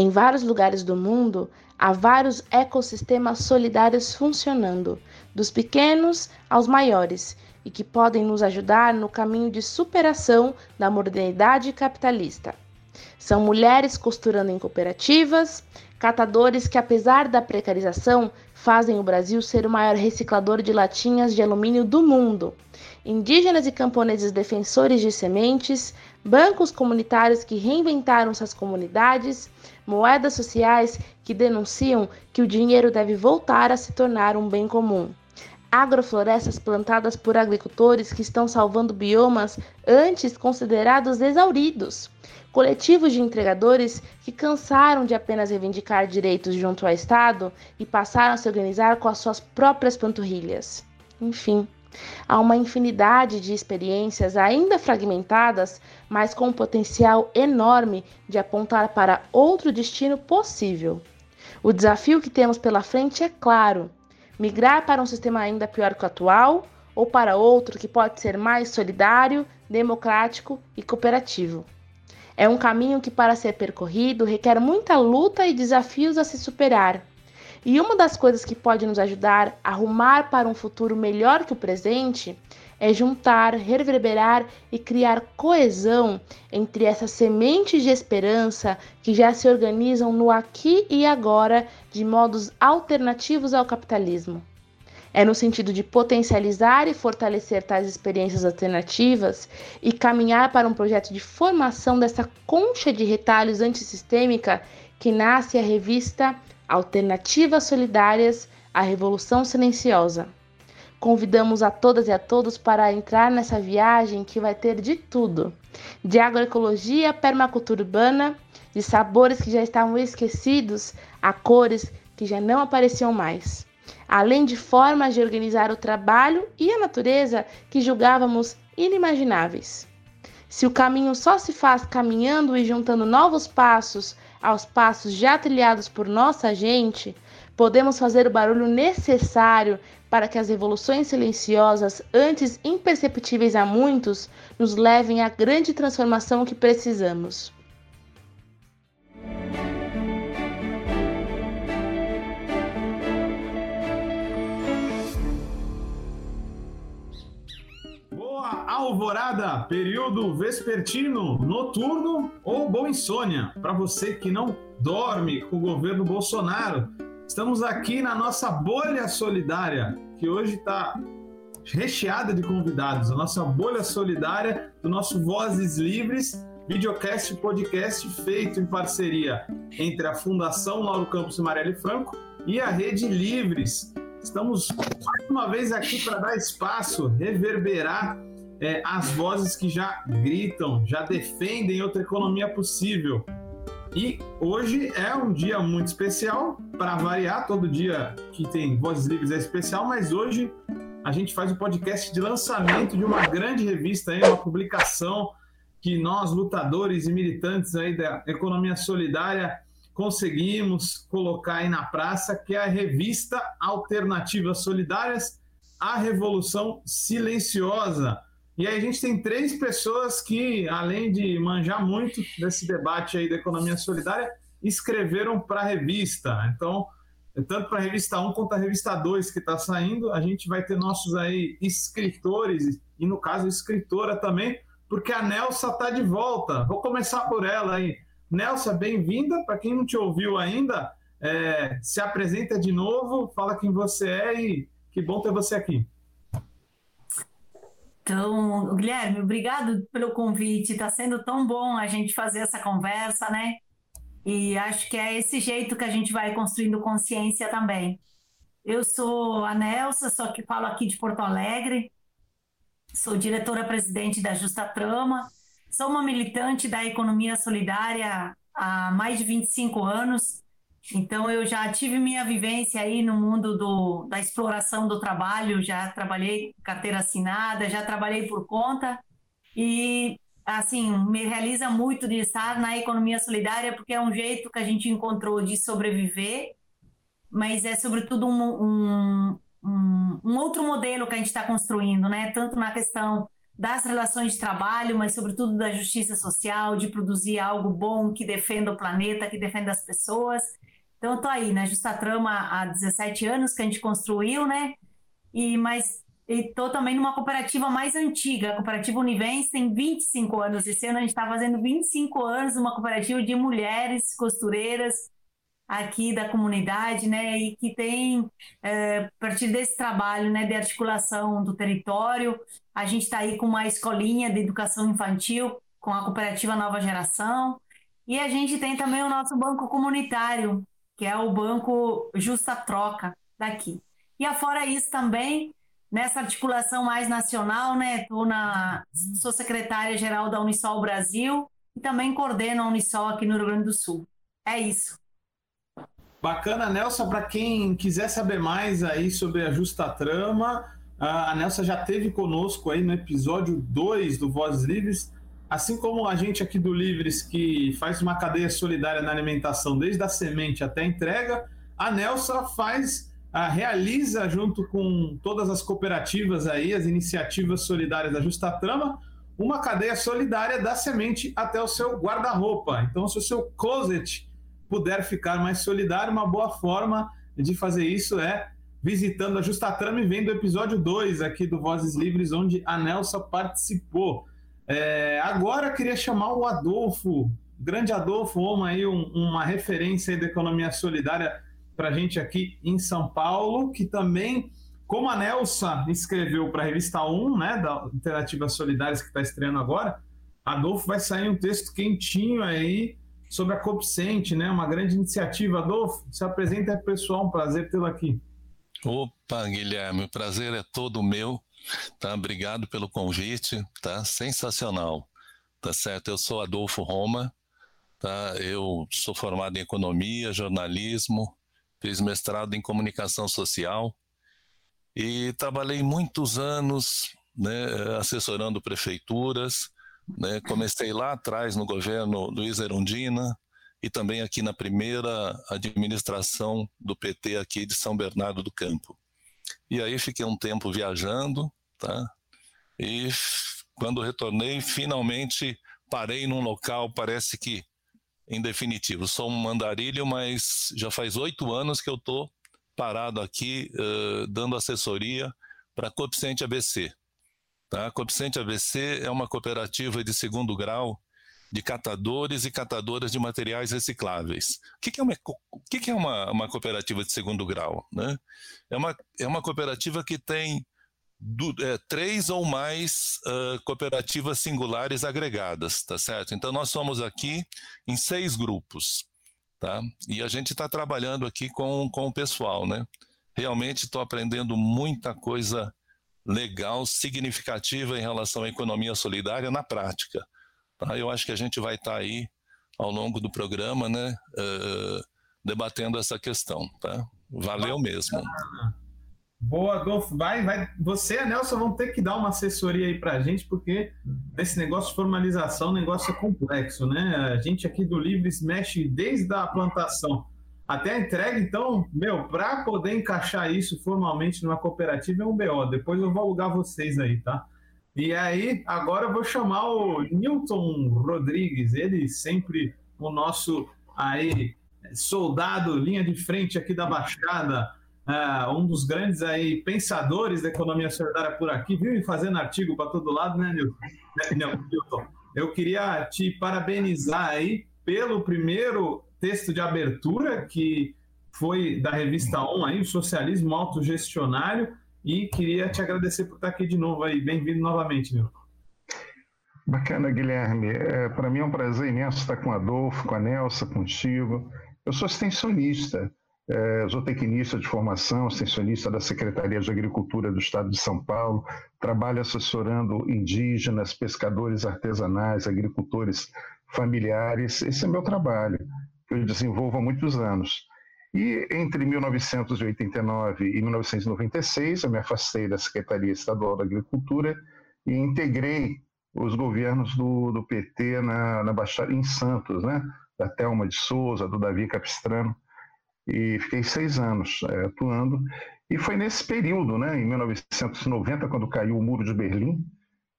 Em vários lugares do mundo, há vários ecossistemas solidários funcionando, dos pequenos aos maiores, e que podem nos ajudar no caminho de superação da modernidade capitalista. São mulheres costurando em cooperativas, catadores que, apesar da precarização, fazem o Brasil ser o maior reciclador de latinhas de alumínio do mundo. Indígenas e camponeses defensores de sementes, bancos comunitários que reinventaram suas comunidades, moedas sociais que denunciam que o dinheiro deve voltar a se tornar um bem comum. Agroflorestas plantadas por agricultores que estão salvando biomas antes considerados exauridos coletivos de entregadores que cansaram de apenas reivindicar direitos junto ao Estado e passaram a se organizar com as suas próprias panturrilhas. Enfim, há uma infinidade de experiências ainda fragmentadas, mas com um potencial enorme de apontar para outro destino possível. O desafio que temos pela frente é claro: migrar para um sistema ainda pior que o atual ou para outro que pode ser mais solidário, democrático e cooperativo. É um caminho que, para ser percorrido, requer muita luta e desafios a se superar. E uma das coisas que pode nos ajudar a rumar para um futuro melhor que o presente é juntar, reverberar e criar coesão entre essas sementes de esperança que já se organizam no aqui e agora de modos alternativos ao capitalismo. É no sentido de potencializar e fortalecer tais experiências alternativas e caminhar para um projeto de formação dessa concha de retalhos antissistêmica que nasce a revista Alternativas Solidárias A Revolução Silenciosa. Convidamos a todas e a todos para entrar nessa viagem que vai ter de tudo: de agroecologia, permacultura urbana, de sabores que já estavam esquecidos a cores que já não apareciam mais além de formas de organizar o trabalho e a natureza que julgávamos inimagináveis. Se o caminho só se faz caminhando e juntando novos passos aos passos já trilhados por nossa gente, podemos fazer o barulho necessário para que as revoluções silenciosas, antes imperceptíveis a muitos, nos levem à grande transformação que precisamos. Alvorada, período vespertino, noturno ou boa insônia. Para você que não dorme com o governo Bolsonaro, estamos aqui na nossa bolha solidária, que hoje está recheada de convidados. A nossa bolha solidária do nosso Vozes Livres, videocast e podcast feito em parceria entre a Fundação Lauro Campos e Marielle Franco e a Rede Livres. Estamos mais uma vez aqui para dar espaço, reverberar é, as vozes que já gritam, já defendem outra economia possível. E hoje é um dia muito especial, para variar, todo dia que tem Vozes Livres é especial, mas hoje a gente faz o um podcast de lançamento de uma grande revista, aí, uma publicação que nós, lutadores e militantes aí da economia solidária, conseguimos colocar aí na praça, que é a revista Alternativas Solidárias, a Revolução Silenciosa. E aí a gente tem três pessoas que, além de manjar muito desse debate aí da economia solidária, escreveram para a revista. Então, tanto para a revista 1 quanto a revista 2 que está saindo, a gente vai ter nossos aí escritores, e no caso escritora também, porque a Nelsa está de volta. Vou começar por ela aí. Nelsa, bem-vinda. Para quem não te ouviu ainda, é, se apresenta de novo, fala quem você é e que bom ter você aqui. Então, Guilherme, obrigado pelo convite. Está sendo tão bom a gente fazer essa conversa, né? E acho que é esse jeito que a gente vai construindo consciência também. Eu sou a Nelsa, só que falo aqui de Porto Alegre. Sou diretora-presidente da Justa Trama. Sou uma militante da economia solidária há mais de 25 anos. Então, eu já tive minha vivência aí no mundo do, da exploração do trabalho, já trabalhei carteira assinada, já trabalhei por conta e, assim, me realiza muito de estar na economia solidária porque é um jeito que a gente encontrou de sobreviver, mas é, sobretudo, um, um, um, um outro modelo que a gente está construindo, né? Tanto na questão das relações de trabalho, mas sobretudo da justiça social, de produzir algo bom que defenda o planeta, que defenda as pessoas. Então, eu tô aí, né? Justa Trama há 17 anos que a gente construiu, né? E, mas estou também numa cooperativa mais antiga, a Cooperativa Univense tem 25 anos. Esse ano a gente está fazendo 25 anos, uma cooperativa de mulheres costureiras aqui da comunidade, né, e que tem, é, a partir desse trabalho, né, de articulação do território, a gente está aí com uma escolinha de educação infantil com a cooperativa Nova Geração, e a gente tem também o nosso banco comunitário, que é o banco Justa Troca daqui. E afora isso também, nessa articulação mais nacional, né, tô na, sou secretária-geral da Unisol Brasil e também coordeno a Unisol aqui no Rio Grande do Sul. É isso. Bacana, Nelson, para quem quiser saber mais aí sobre a Justa Trama, a Nelson já teve conosco aí no episódio 2 do Vozes Livres, assim como a gente aqui do Livres que faz uma cadeia solidária na alimentação desde a semente até a entrega, a Nelson faz, a, realiza junto com todas as cooperativas aí, as iniciativas solidárias da Justa Trama, uma cadeia solidária da semente até o seu guarda-roupa. Então, se o seu closet puder ficar mais solidário, uma boa forma de fazer isso é visitando a Justatrama e vendo o episódio 2 aqui do Vozes Livres, onde a Nelsa participou. É, agora queria chamar o Adolfo, grande Adolfo Oma, aí, um, uma referência aí da economia solidária para a gente aqui em São Paulo, que também, como a Nelsa escreveu para a revista 1, né, da Alternativas Solidárias que está estreando agora, Adolfo vai sair um texto quentinho aí sobre a Copcente, né? Uma grande iniciativa. Adolfo, se apresenta pessoal, um prazer tê-lo aqui. Opa, Guilherme, o prazer é todo meu, tá? Obrigado pelo convite, tá? Sensacional, tá certo? Eu sou Adolfo Roma, tá? Eu sou formado em economia, jornalismo, fiz mestrado em comunicação social e trabalhei muitos anos, né, assessorando prefeituras, né? Comecei lá atrás no governo Luiz Erundina e também aqui na primeira administração do PT aqui de São Bernardo do Campo. E aí fiquei um tempo viajando, tá? E quando retornei, finalmente parei num local, parece que, em definitivo, sou um mandarilho, mas já faz oito anos que eu estou parado aqui uh, dando assessoria para a Coeficiente ABC, Tá? A Coeficiente ABC é uma cooperativa de segundo grau de catadores e catadoras de materiais recicláveis. O que, que é, uma, que, que é uma, uma, cooperativa de segundo grau? Né? É, uma, é uma cooperativa que tem do, é, três ou mais uh, cooperativas singulares agregadas, tá certo? Então nós somos aqui em seis grupos, tá? E a gente está trabalhando aqui com, com o pessoal, né? Realmente estou aprendendo muita coisa legal, significativa em relação à economia solidária na prática. Tá? Eu acho que a gente vai estar tá aí ao longo do programa, né, uh, debatendo essa questão. Tá? Valeu mesmo. Boa, Adolfo. Vai, vai. Você e a Nelson vão ter que dar uma assessoria aí para a gente, porque esse negócio de formalização, negócio é complexo, né? A gente aqui do Livres mexe desde a plantação até a entrega, então, meu, para poder encaixar isso formalmente numa cooperativa é um BO. Depois eu vou alugar vocês aí, tá? E aí, agora eu vou chamar o Newton Rodrigues, ele sempre o nosso aí soldado, linha de frente aqui da Baixada, uh, um dos grandes aí pensadores da economia solidária por aqui, vive fazendo artigo para todo lado, né, Newton? Né, Newton? Eu queria te parabenizar aí pelo primeiro texto de abertura que foi da revista On aí, o Socialismo Autogestionário, e queria te agradecer por estar aqui de novo aí. Bem-vindo novamente, meu. Bacana, Guilherme. É, Para mim é um prazer imenso estar com o Adolfo, com a Nelsa, contigo. Eu sou extensionista, é, zootecnista de formação, extensionista da Secretaria de Agricultura do Estado de São Paulo, trabalho assessorando indígenas, pescadores artesanais, agricultores familiares. Esse é meu trabalho que eu desenvolvo há muitos anos. E entre 1989 e 1996, eu me afastei da Secretaria Estadual da Agricultura e integrei os governos do, do PT na, na Baixada, em Santos, né? da Thelma de Souza, do Davi Capistrano, e fiquei seis anos é, atuando. E foi nesse período, né, em 1990, quando caiu o Muro de Berlim,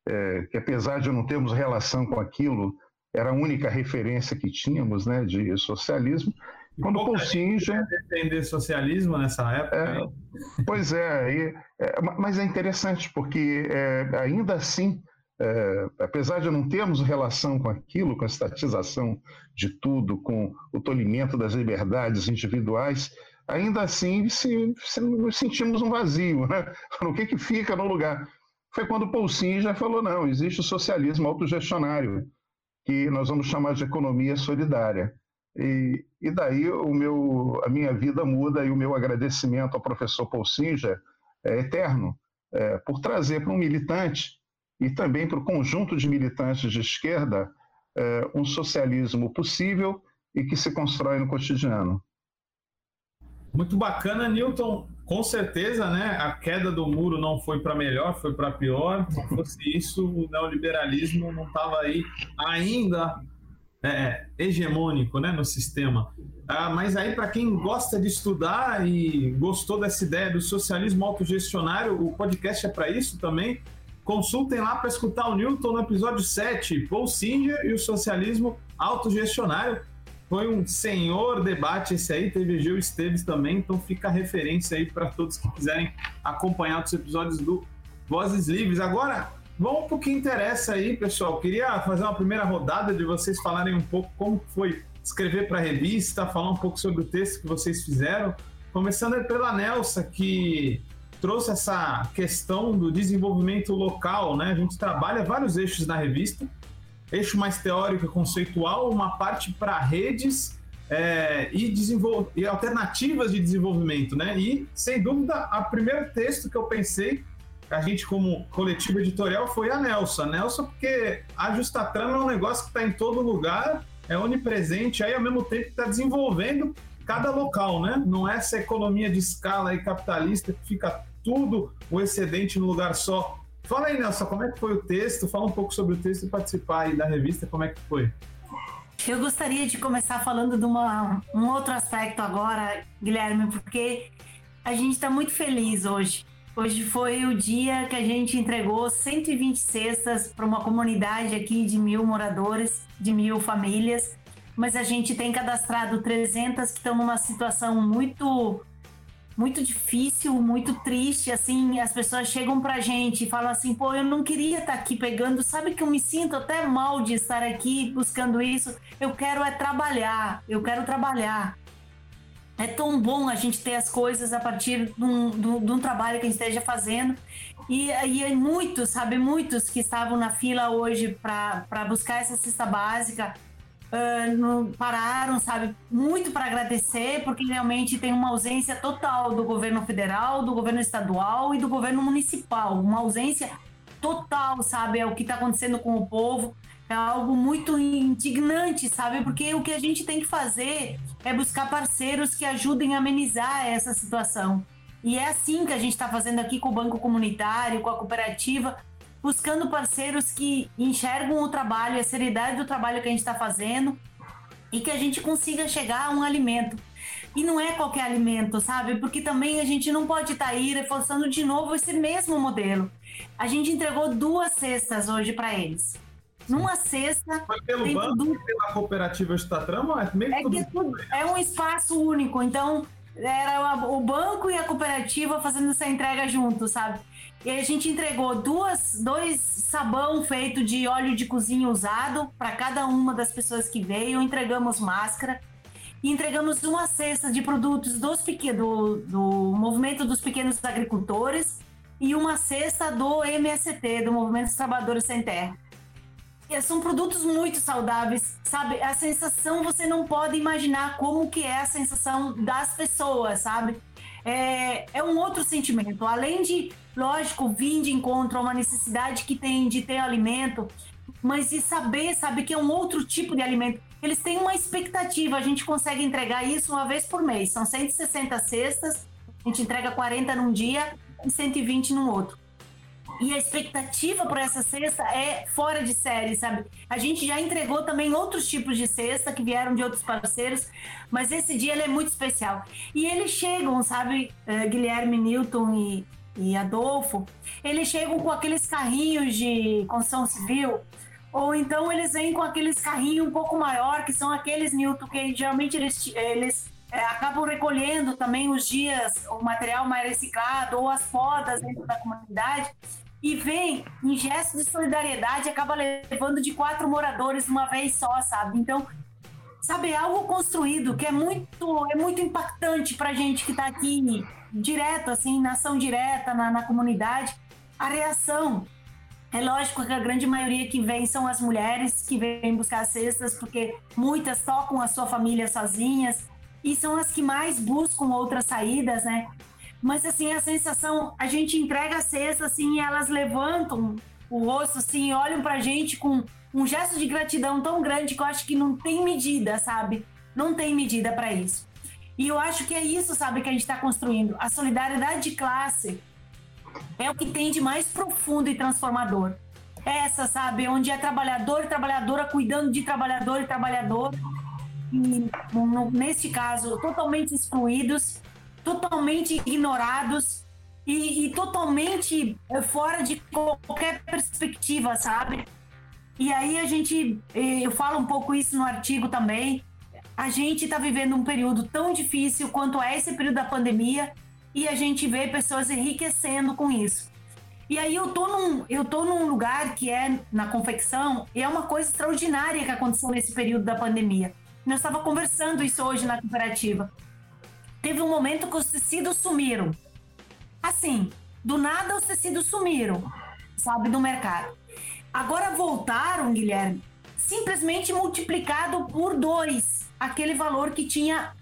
é, que apesar de não termos relação com aquilo, era a única referência que tínhamos né, de socialismo. Quando Paul Singer... defender socialismo nessa época? É, pois é, e, é, mas é interessante porque é, ainda assim, é, apesar de não termos relação com aquilo, com a estatização de tudo, com o tolimento das liberdades individuais, ainda assim se, se, nos sentimos um vazio. Né? O que, que fica no lugar? Foi quando Paul Singer falou, não, existe o socialismo autogestionário, que nós vamos chamar de economia solidária. E, e daí o meu, a minha vida muda e o meu agradecimento ao professor Paul Singer é eterno, é, por trazer para um militante e também para o conjunto de militantes de esquerda é, um socialismo possível e que se constrói no cotidiano. Muito bacana, Newton. Com certeza, né? A queda do muro não foi para melhor, foi para pior. Se fosse isso, o neoliberalismo não estava aí ainda é, hegemônico né, no sistema. Ah, mas aí, para quem gosta de estudar e gostou dessa ideia do socialismo autogestionário, o podcast é para isso também. Consultem lá para escutar o Newton no episódio 7, Paul Singer e o socialismo autogestionário. Foi um senhor debate esse aí, teve Gil Esteves também, então fica a referência aí para todos que quiserem acompanhar os episódios do Vozes Livres. Agora, Vamos para o que interessa aí, pessoal. Queria fazer uma primeira rodada de vocês falarem um pouco como foi escrever para a revista, falar um pouco sobre o texto que vocês fizeram. Começando pela Nelsa, que trouxe essa questão do desenvolvimento local, né? A gente trabalha vários eixos na revista, eixo mais teórico e conceitual, uma parte para redes é, e, e alternativas de desenvolvimento, né? E, sem dúvida, o primeiro texto que eu pensei a gente, como coletivo editorial, foi a Nelson. A Nelson, porque a Justatrama é um negócio que está em todo lugar, é onipresente, aí ao mesmo tempo está desenvolvendo cada local, né? Não é essa economia de escala e capitalista que fica tudo o excedente no lugar só. Fala aí, Nelson, como é que foi o texto? Fala um pouco sobre o texto e participar aí da revista, como é que foi? Eu gostaria de começar falando de uma, um outro aspecto agora, Guilherme, porque a gente está muito feliz hoje Hoje foi o dia que a gente entregou 120 cestas para uma comunidade aqui de mil moradores, de mil famílias, mas a gente tem cadastrado 300 que estão numa situação muito muito difícil, muito triste, assim, as pessoas chegam pra gente e falam assim, pô, eu não queria estar tá aqui pegando, sabe que eu me sinto até mal de estar aqui buscando isso, eu quero é trabalhar, eu quero trabalhar. É tão bom a gente ter as coisas a partir de um, de um trabalho que a gente esteja fazendo. E, e muitos, sabe, muitos que estavam na fila hoje para buscar essa cesta básica uh, no, pararam, sabe, muito para agradecer, porque realmente tem uma ausência total do governo federal, do governo estadual e do governo municipal. Uma ausência total, sabe, é o que está acontecendo com o povo é algo muito indignante, sabe? Porque o que a gente tem que fazer é buscar parceiros que ajudem a amenizar essa situação. E é assim que a gente está fazendo aqui com o Banco Comunitário, com a cooperativa, buscando parceiros que enxergam o trabalho, a seriedade do trabalho que a gente está fazendo e que a gente consiga chegar a um alimento. E não é qualquer alimento, sabe? Porque também a gente não pode estar tá aí reforçando de novo esse mesmo modelo. A gente entregou duas cestas hoje para eles numa cesta. Mas pelo banco tudo... pela cooperativa Estatrama, é meio é tudo... tudo... É um espaço único, então era o banco e a cooperativa fazendo essa entrega junto, sabe? E a gente entregou duas, dois sabão feito de óleo de cozinha usado para cada uma das pessoas que veio, entregamos máscara e entregamos uma cesta de produtos dos do, do movimento dos pequenos agricultores e uma cesta do MST, do Movimento dos Trabalhadores Sem Terra são produtos muito saudáveis, sabe? A sensação você não pode imaginar como que é a sensação das pessoas, sabe? É, é um outro sentimento. Além de, lógico, vir de encontro a uma necessidade que tem de ter alimento, mas de saber, sabe, que é um outro tipo de alimento. Eles têm uma expectativa, a gente consegue entregar isso uma vez por mês. São 160 cestas, a gente entrega 40 num dia e 120 no outro. E a expectativa por essa cesta é fora de série, sabe? A gente já entregou também outros tipos de cesta que vieram de outros parceiros, mas esse dia ele é muito especial. E eles chegam, sabe, uh, Guilherme, Newton e, e Adolfo, eles chegam com aqueles carrinhos de construção civil, ou então eles vêm com aqueles carrinhos um pouco maior, que são aqueles, Newton, que geralmente eles, eles é, acabam recolhendo também os dias, o material mais reciclado, ou as podas dentro da comunidade, e vem em gesto de solidariedade, acaba levando de quatro moradores uma vez só, sabe? Então, sabe, é algo construído que é muito, é muito impactante pra gente que tá aqui direto, assim, na ação direta, na, na comunidade. A reação é lógico que a grande maioria que vem são as mulheres que vêm buscar cestas, porque muitas tocam a sua família sozinhas e são as que mais buscam outras saídas, né? Mas assim, a sensação, a gente entrega a cesta assim, e elas levantam o rosto assim, olham pra gente com um gesto de gratidão tão grande que eu acho que não tem medida, sabe? Não tem medida para isso. E eu acho que é isso, sabe, que a gente está construindo. A solidariedade de classe é o que tem de mais profundo e transformador. Essa, sabe, onde é trabalhador e trabalhadora cuidando de trabalhador e trabalhador, e, no, neste caso, totalmente excluídos, totalmente ignorados e, e totalmente eh, fora de qualquer perspectiva, sabe? E aí a gente, eh, eu falo um pouco isso no artigo também, a gente está vivendo um período tão difícil quanto é esse período da pandemia e a gente vê pessoas enriquecendo com isso. E aí eu tô num, eu tô num lugar que é na confecção e é uma coisa extraordinária que aconteceu nesse período da pandemia. Nós estava conversando isso hoje na cooperativa. Teve um momento que os tecidos sumiram. Assim, do nada os tecidos sumiram, sabe, do mercado. Agora voltaram, Guilherme, simplesmente multiplicado por dois aquele valor que tinha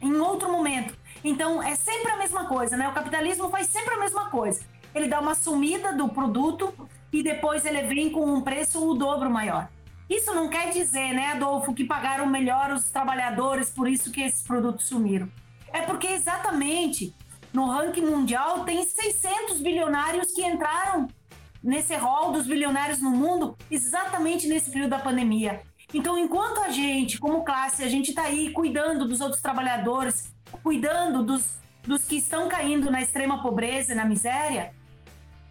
em outro momento. Então, é sempre a mesma coisa, né? O capitalismo faz sempre a mesma coisa. Ele dá uma sumida do produto e depois ele vem com um preço o dobro maior. Isso não quer dizer, né, Adolfo, que pagaram melhor os trabalhadores, por isso que esses produtos sumiram. É porque exatamente no ranking mundial tem 600 bilionários que entraram nesse rol dos bilionários no mundo exatamente nesse período da pandemia. Então, enquanto a gente, como classe, a gente está aí cuidando dos outros trabalhadores, cuidando dos, dos que estão caindo na extrema pobreza e na miséria,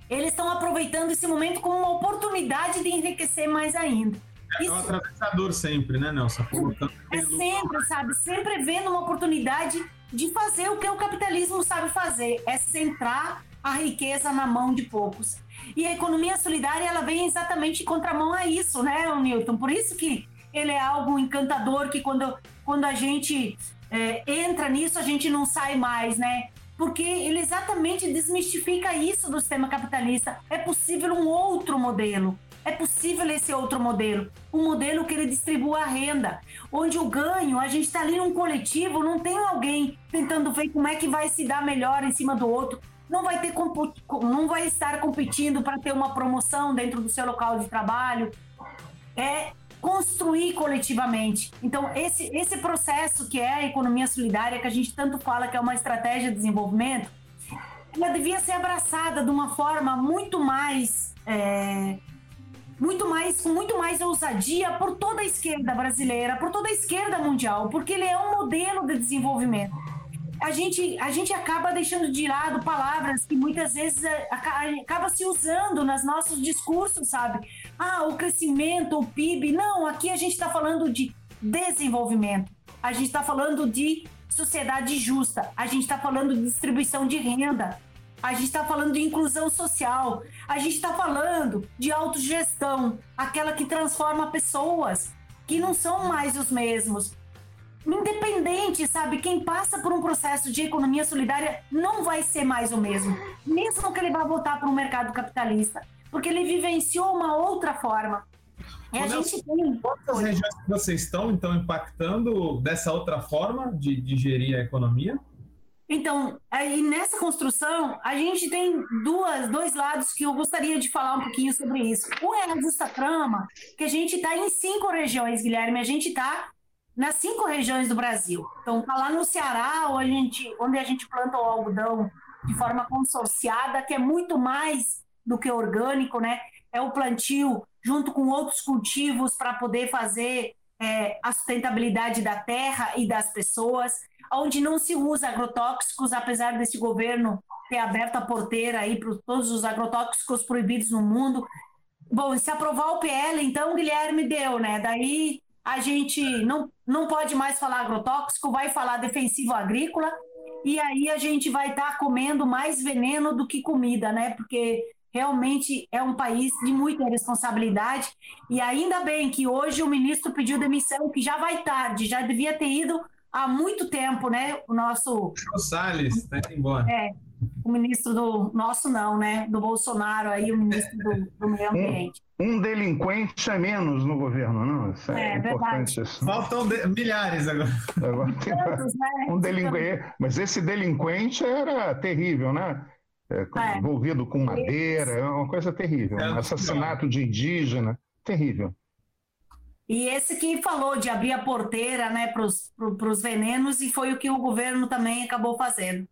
eles estão aproveitando esse momento como uma oportunidade de enriquecer mais ainda. É, Isso... um atravessador sempre, né, Nelson? É sempre, sabe? Sempre vendo uma oportunidade de fazer o que o capitalismo sabe fazer, é centrar a riqueza na mão de poucos. E a economia solidária, ela vem exatamente em contramão a isso, né, Newton? Por isso que ele é algo encantador, que quando, quando a gente é, entra nisso, a gente não sai mais, né? Porque ele exatamente desmistifica isso do sistema capitalista. É possível um outro modelo. É possível esse outro modelo, um modelo que ele distribua a renda, onde o ganho, a gente está ali num coletivo, não tem alguém tentando ver como é que vai se dar melhor em cima do outro, não vai ter não vai estar competindo para ter uma promoção dentro do seu local de trabalho. É construir coletivamente. Então, esse, esse processo que é a economia solidária, que a gente tanto fala que é uma estratégia de desenvolvimento, ela devia ser abraçada de uma forma muito mais. É, muito mais, com muito mais ousadia por toda a esquerda brasileira, por toda a esquerda mundial, porque ele é um modelo de desenvolvimento a gente, a gente acaba deixando de lado palavras que muitas vezes é, acaba se usando nos nossos discursos, sabe? Ah, o crescimento, o PIB. Não, aqui a gente está falando de desenvolvimento. A gente está falando de sociedade justa. A gente está falando de distribuição de renda. A gente está falando de inclusão social. A gente está falando de autogestão, aquela que transforma pessoas que não são mais os mesmos, independente, sabe? Quem passa por um processo de economia solidária não vai ser mais o mesmo, mesmo que ele vá voltar para o mercado capitalista, porque ele vivenciou uma outra forma. E a gente tem. Quantas regiões que vocês estão, então, impactando dessa outra forma de, de gerir a economia? Então, aí nessa construção, a gente tem duas, dois lados que eu gostaria de falar um pouquinho sobre isso. Um é a justa trama, que a gente está em cinco regiões, Guilherme. A gente está nas cinco regiões do Brasil. Então, tá lá no Ceará, onde a gente, onde a gente planta o algodão de forma consorciada, que é muito mais do que orgânico, né? É o plantio junto com outros cultivos para poder fazer é, a sustentabilidade da terra e das pessoas, onde não se usa agrotóxicos, apesar desse governo ter aberto a porteira aí para todos os agrotóxicos proibidos no mundo. Bom, se aprovar o PL, então Guilherme deu, né? Daí a gente não, não pode mais falar agrotóxico, vai falar defensivo agrícola, e aí a gente vai estar tá comendo mais veneno do que comida, né? Porque realmente é um país de muita responsabilidade. E ainda bem que hoje o ministro pediu demissão, que já vai tarde, já devia ter ido há muito tempo, né? O nosso. O Salles, tá indo embora. É, o ministro do. Nosso não, né? Do Bolsonaro, aí, o ministro do, do Meio Ambiente. Um, um, delinquente é menos no governo, não? Isso é, é importante. Isso. Faltam de... milhares agora. agora tem... Tantos, né? um delinquente. Mas esse delinquente era terrível, né? É, é. envolvido com madeira, é uma coisa terrível. É, um assassinato de indígena, terrível. E esse que falou de abrir a porteira né, para os venenos, e foi o que o governo também acabou fazendo.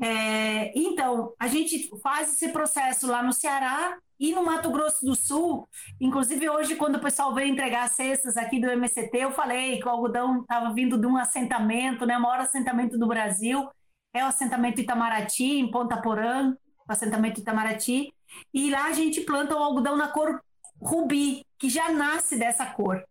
É, então, a gente faz esse processo lá no Ceará e no Mato Grosso do Sul. Inclusive, hoje, quando o pessoal veio entregar as cestas aqui do MCT, eu falei que o algodão estava vindo de um assentamento, né, o maior assentamento do Brasil, é o assentamento Itamaraty, em Ponta Porã, o assentamento Itamaraty, e lá a gente planta o algodão na cor rubi, que já nasce dessa cor.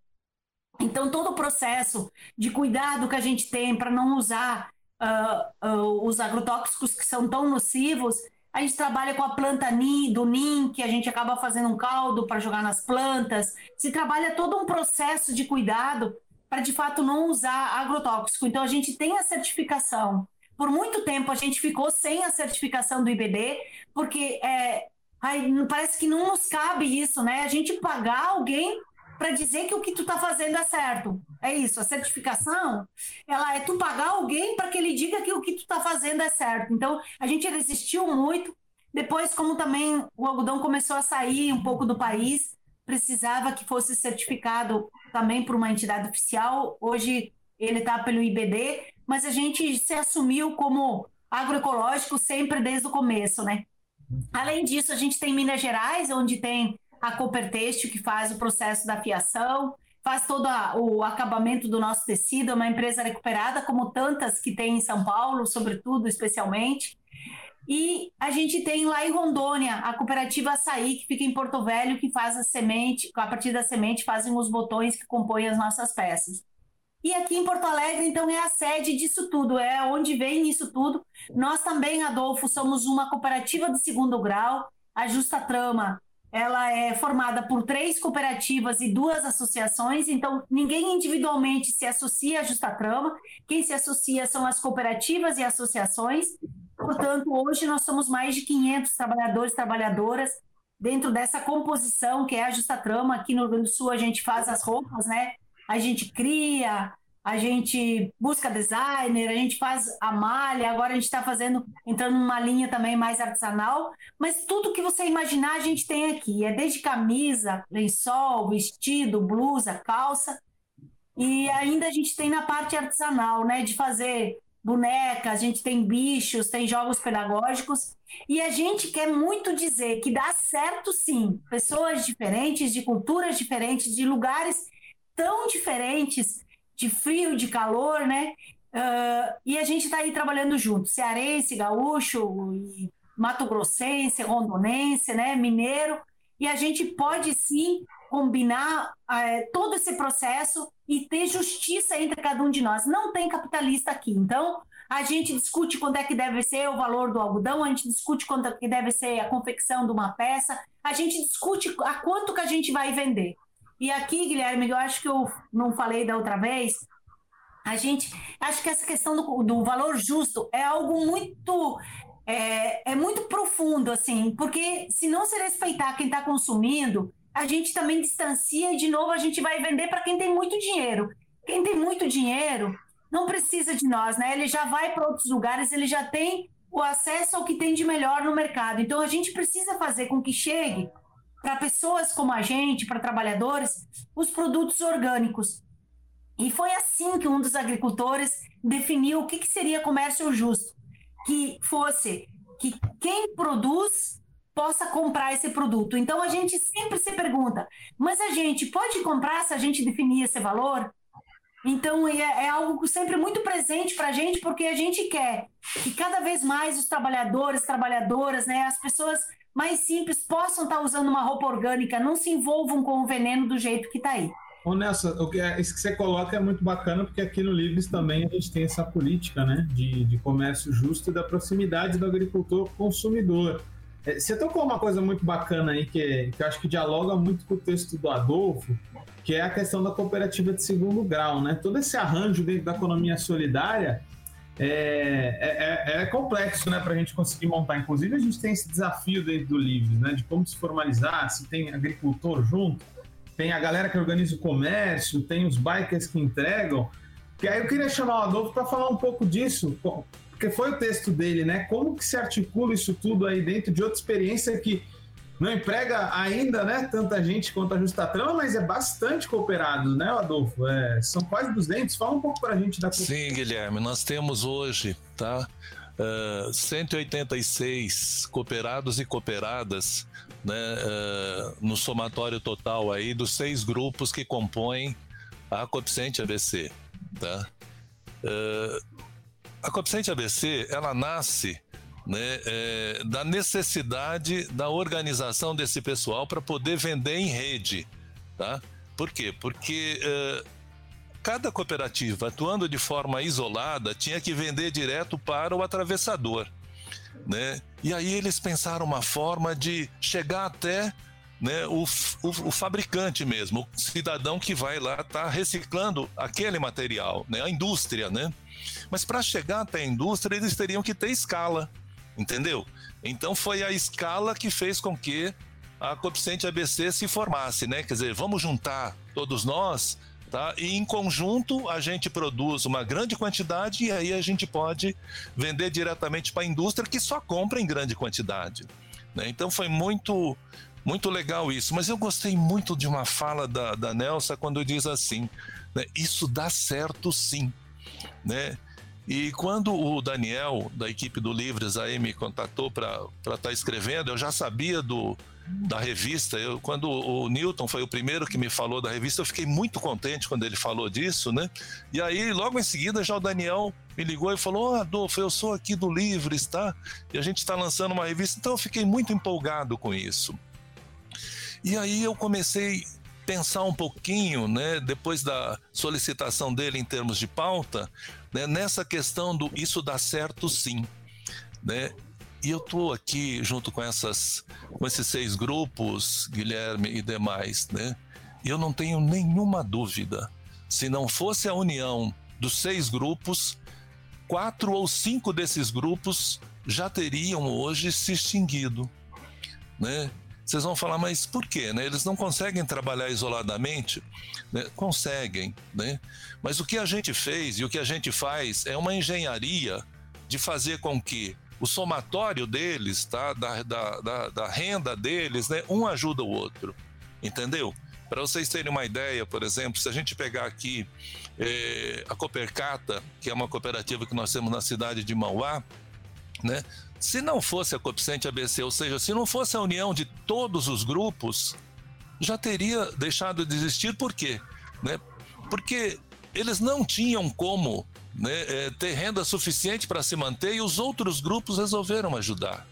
Então, todo o processo de cuidado que a gente tem para não usar uh, uh, os agrotóxicos que são tão nocivos, a gente trabalha com a planta NIM, do NIM, que a gente acaba fazendo um caldo para jogar nas plantas. Se trabalha todo um processo de cuidado para, de fato, não usar agrotóxico. Então, a gente tem a certificação por muito tempo a gente ficou sem a certificação do IBD, porque é, ai, parece que não nos cabe isso, né? A gente pagar alguém para dizer que o que tu tá fazendo é certo. É isso, a certificação, ela é tu pagar alguém para que ele diga que o que tu tá fazendo é certo. Então, a gente resistiu muito. Depois, como também o algodão começou a sair um pouco do país, precisava que fosse certificado também por uma entidade oficial. Hoje ele está pelo IBD, mas a gente se assumiu como agroecológico sempre desde o começo, né? Além disso, a gente tem Minas Gerais, onde tem a Cooper Têxtil, que faz o processo da fiação, faz todo a, o acabamento do nosso tecido, é uma empresa recuperada, como tantas que tem em São Paulo, sobretudo, especialmente. E a gente tem lá em Rondônia a cooperativa Açaí, que fica em Porto Velho, que faz a semente, a partir da semente fazem os botões que compõem as nossas peças. E aqui em Porto Alegre, então, é a sede disso tudo, é onde vem isso tudo. Nós também, Adolfo, somos uma cooperativa de segundo grau. A Justa Trama, ela é formada por três cooperativas e duas associações, então ninguém individualmente se associa à Justa Trama. Quem se associa são as cooperativas e associações. Portanto, hoje nós somos mais de 500 trabalhadores e trabalhadoras dentro dessa composição que é a Justa Trama. Aqui no Rio Grande do Sul a gente faz as roupas, né? A gente cria, a gente busca designer, a gente faz a malha, agora a gente está fazendo, entrando numa linha também mais artesanal, mas tudo que você imaginar a gente tem aqui, é desde camisa, lençol, vestido, blusa, calça, e ainda a gente tem na parte artesanal, né, de fazer bonecas, a gente tem bichos, tem jogos pedagógicos, e a gente quer muito dizer que dá certo sim, pessoas diferentes, de culturas diferentes, de lugares tão diferentes de frio, de calor, né? Uh, e a gente está aí trabalhando junto, cearense, gaúcho, mato grossense, rondonense, né, mineiro, e a gente pode sim combinar uh, todo esse processo e ter justiça entre cada um de nós. Não tem capitalista aqui, então a gente discute quanto é que deve ser o valor do algodão, a gente discute quanto é que deve ser a confecção de uma peça, a gente discute a quanto que a gente vai vender. E aqui, Guilherme, eu acho que eu não falei da outra vez, a gente acho que essa questão do, do valor justo é algo muito é, é, muito profundo, assim, porque se não se respeitar quem está consumindo, a gente também distancia e de novo a gente vai vender para quem tem muito dinheiro. Quem tem muito dinheiro não precisa de nós, né? Ele já vai para outros lugares, ele já tem o acesso ao que tem de melhor no mercado. Então a gente precisa fazer com que chegue para pessoas como a gente, para trabalhadores, os produtos orgânicos. E foi assim que um dos agricultores definiu o que, que seria comércio justo, que fosse que quem produz possa comprar esse produto. Então a gente sempre se pergunta, mas a gente pode comprar se a gente definir esse valor? Então é, é algo sempre muito presente para a gente, porque a gente quer que cada vez mais os trabalhadores, trabalhadoras, né, as pessoas mais simples possam estar usando uma roupa orgânica, não se envolvam com o veneno do jeito que está aí. Ô Nelson, o que, é, isso que você coloca é muito bacana, porque aqui no Livres também a gente tem essa política né, de, de comércio justo e da proximidade do agricultor consumidor. É, você tocou uma coisa muito bacana aí, que, que eu acho que dialoga muito com o texto do Adolfo, que é a questão da cooperativa de segundo grau. Né? Todo esse arranjo dentro da economia solidária é, é, é, é complexo né, para a gente conseguir montar. Inclusive, a gente tem esse desafio dentro do Livres, né, de como se formalizar, se tem agricultor junto tem a galera que organiza o comércio, tem os bikers que entregam. E aí eu queria chamar o Adolfo para falar um pouco disso, porque foi o texto dele, né? Como que se articula isso tudo aí dentro de outra experiência que não emprega ainda, né, tanta gente quanto a Justa Trama, mas é bastante cooperado, né, Adolfo? É, são quase 200. Fala um pouco para a gente da Sim, Guilherme, nós temos hoje, tá? Uh, 186 cooperados e cooperadas né, uh, no somatório total aí dos seis grupos que compõem a coeficiente ABC. Tá? Uh, a coeficiente ABC ela nasce né, é, da necessidade da organização desse pessoal para poder vender em rede. Tá? Por quê? Porque uh, cada cooperativa, atuando de forma isolada, tinha que vender direto para o atravessador né? E aí eles pensaram uma forma de chegar até né, o, o, o, fabricante mesmo, o cidadão que vai lá estar tá reciclando aquele material, né, a indústria, né? Mas para chegar até a indústria eles teriam que ter escala, entendeu? Então foi a escala que fez com que a coeficiente ABC se formasse, né? Quer dizer, vamos juntar todos nós Tá? E em conjunto a gente produz uma grande quantidade e aí a gente pode vender diretamente para a indústria que só compra em grande quantidade. Né? Então foi muito muito legal isso. Mas eu gostei muito de uma fala da, da Nelsa quando diz assim: né? isso dá certo sim. Né? E quando o Daniel, da equipe do Livres, aí me contatou para estar tá escrevendo, eu já sabia do, da revista. Eu, quando o Newton foi o primeiro que me falou da revista, eu fiquei muito contente quando ele falou disso, né? E aí, logo em seguida, já o Daniel me ligou e falou: oh, Adolfo, eu sou aqui do Livres, tá? E a gente está lançando uma revista, então eu fiquei muito empolgado com isso. E aí eu comecei a pensar um pouquinho, né, depois da solicitação dele em termos de pauta, né, nessa questão do isso dá certo sim, né? E eu estou aqui junto com essas, com esses seis grupos, Guilherme e demais, né? E eu não tenho nenhuma dúvida. Se não fosse a união dos seis grupos, quatro ou cinco desses grupos já teriam hoje se extinguido, né? Vocês vão falar, mas por quê? Né? Eles não conseguem trabalhar isoladamente? Né? Conseguem, né? Mas o que a gente fez e o que a gente faz é uma engenharia de fazer com que o somatório deles, tá? da, da, da, da renda deles, né? um ajuda o outro, entendeu? Para vocês terem uma ideia, por exemplo, se a gente pegar aqui eh, a Copercata, que é uma cooperativa que nós temos na cidade de Mauá, né? Se não fosse a coeficiente ABC, ou seja, se não fosse a união de todos os grupos, já teria deixado de existir. Por quê? Né? Porque eles não tinham como né, é, ter renda suficiente para se manter e os outros grupos resolveram ajudar.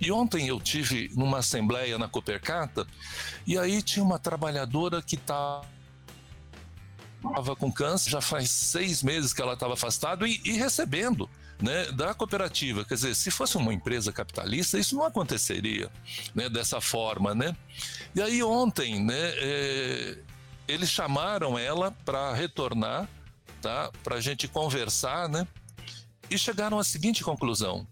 E ontem eu tive numa assembleia na Copercata e aí tinha uma trabalhadora que estava com câncer, já faz seis meses que ela estava afastada e, e recebendo. Né, da cooperativa. Quer dizer, se fosse uma empresa capitalista, isso não aconteceria né, dessa forma. Né? E aí, ontem, né, é, eles chamaram ela para retornar tá? Para a gente conversar, né? E chegaram à seguinte conclusão: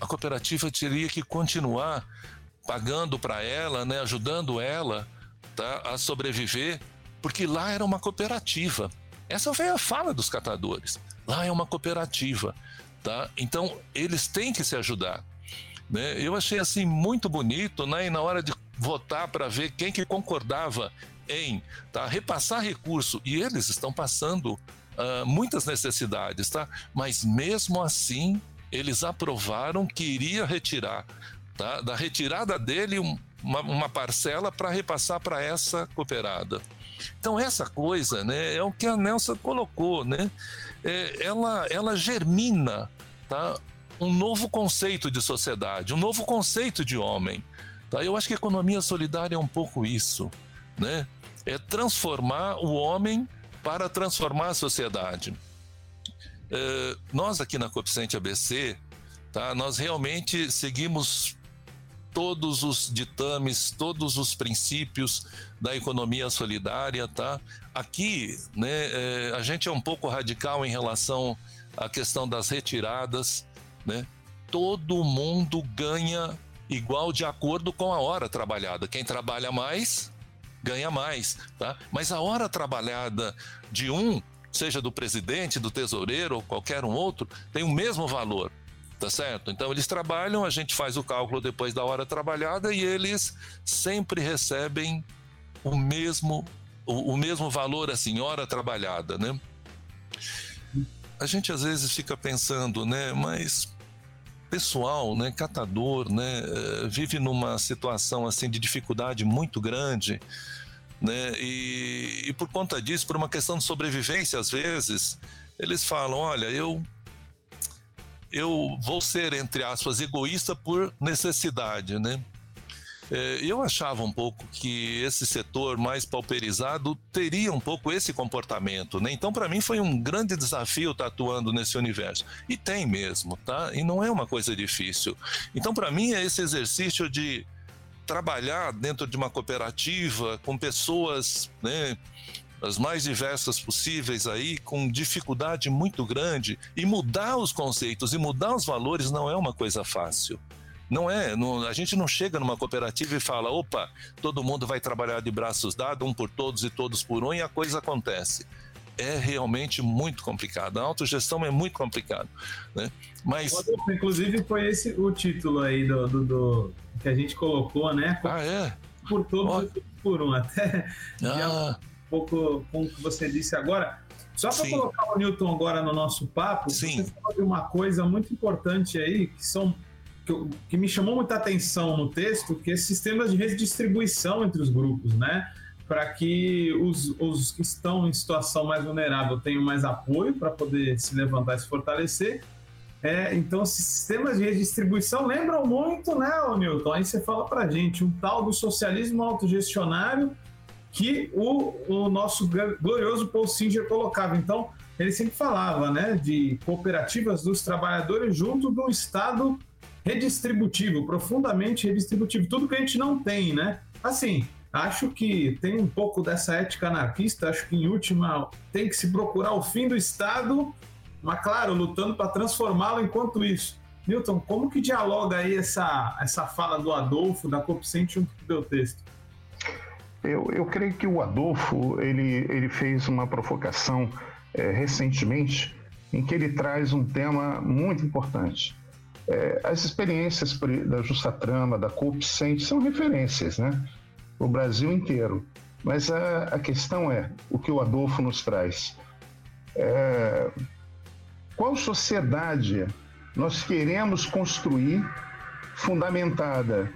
a cooperativa teria que continuar pagando para ela, né? Ajudando ela, tá? A sobreviver, porque lá era uma cooperativa. Essa foi a fala dos catadores. Lá é uma cooperativa, tá? Então eles têm que se ajudar. Né? Eu achei assim muito bonito, né? E na hora de votar para ver quem que concordava em tá, repassar recurso e eles estão passando uh, muitas necessidades, tá? Mas mesmo assim eles aprovaram que iria retirar tá? da retirada dele uma, uma parcela para repassar para essa cooperada. Então essa coisa, né, é o que a Nelson colocou, né? É, ela, ela germina, tá? Um novo conceito de sociedade, um novo conceito de homem. Tá? Eu acho que a economia solidária é um pouco isso, né? É transformar o homem para transformar a sociedade. É, nós aqui na Coeficiente ABC, tá? Nós realmente seguimos todos os ditames, todos os princípios da economia solidária, tá? Aqui, né, é, a gente é um pouco radical em relação à questão das retiradas, né? Todo mundo ganha igual de acordo com a hora trabalhada. Quem trabalha mais ganha mais, tá? Mas a hora trabalhada de um, seja do presidente, do tesoureiro ou qualquer um outro, tem o mesmo valor tá certo? Então eles trabalham, a gente faz o cálculo depois da hora trabalhada e eles sempre recebem o mesmo o, mesmo valor assim, hora trabalhada, né? A gente às vezes fica pensando, né, mas pessoal, né, catador, né, eh, vive numa situação assim de dificuldade muito grande, né, e, e por conta disso, por uma questão de sobrevivência às vezes, eles falam, olha, eu eu vou ser, entre aspas, egoísta por necessidade, né? É, eu achava um pouco que esse setor mais pauperizado teria um pouco esse comportamento, né? Então, para mim, foi um grande desafio estar atuando nesse universo. E tem mesmo, tá? E não é uma coisa difícil. Então, para mim, é esse exercício de trabalhar dentro de uma cooperativa com pessoas, né? as mais diversas possíveis aí, com dificuldade muito grande, e mudar os conceitos e mudar os valores não é uma coisa fácil. Não é, não, a gente não chega numa cooperativa e fala, opa, todo mundo vai trabalhar de braços dados, um por todos e todos por um, e a coisa acontece. É realmente muito complicado. A autogestão é muito complicado. Né? Mas. Inclusive, foi esse o título aí do, do, do que a gente colocou, né? Ah, é? Por todos e por um. Até. Ah pouco com o que você disse agora. Só para colocar o Newton agora no nosso papo, Sim. você falou de uma coisa muito importante aí, que são que, que, me chamou muita atenção no texto, que é sistemas de redistribuição entre os grupos, né? Para que os, os que estão em situação mais vulnerável tenham mais apoio para poder se levantar e se fortalecer. É, então, sistemas de redistribuição lembram muito, né, Newton? Aí você fala para gente, um tal do socialismo autogestionário que o, o nosso glorioso Paul Singer colocava. Então, ele sempre falava né, de cooperativas dos trabalhadores junto do Estado redistributivo, profundamente redistributivo, tudo que a gente não tem, né? Assim, acho que tem um pouco dessa ética anarquista, acho que em última tem que se procurar o fim do Estado, mas claro, lutando para transformá-lo enquanto isso. Milton, como que dialoga aí essa, essa fala do Adolfo, da Copcent junto com o teu texto? Eu, eu creio que o Adolfo ele, ele fez uma provocação é, recentemente em que ele traz um tema muito importante. É, as experiências da Justa Trama, da Coopcent, são referências, né? O Brasil inteiro. Mas a, a questão é o que o Adolfo nos traz. É, qual sociedade nós queremos construir fundamentada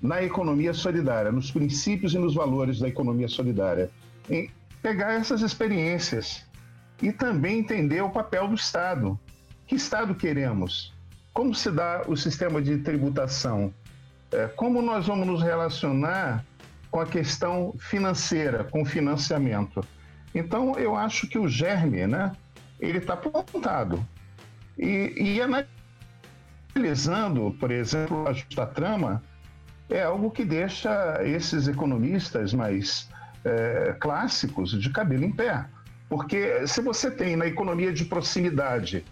na economia solidária, nos princípios e nos valores da economia solidária. Em pegar essas experiências e também entender o papel do Estado. Que Estado queremos? Como se dá o sistema de tributação? É, como nós vamos nos relacionar com a questão financeira, com o financiamento? Então, eu acho que o germe, né, ele está apontado. E, e analisando, por exemplo, a justa trama, é algo que deixa esses economistas mais é, clássicos de cabelo em pé. Porque se você tem na economia de proximidade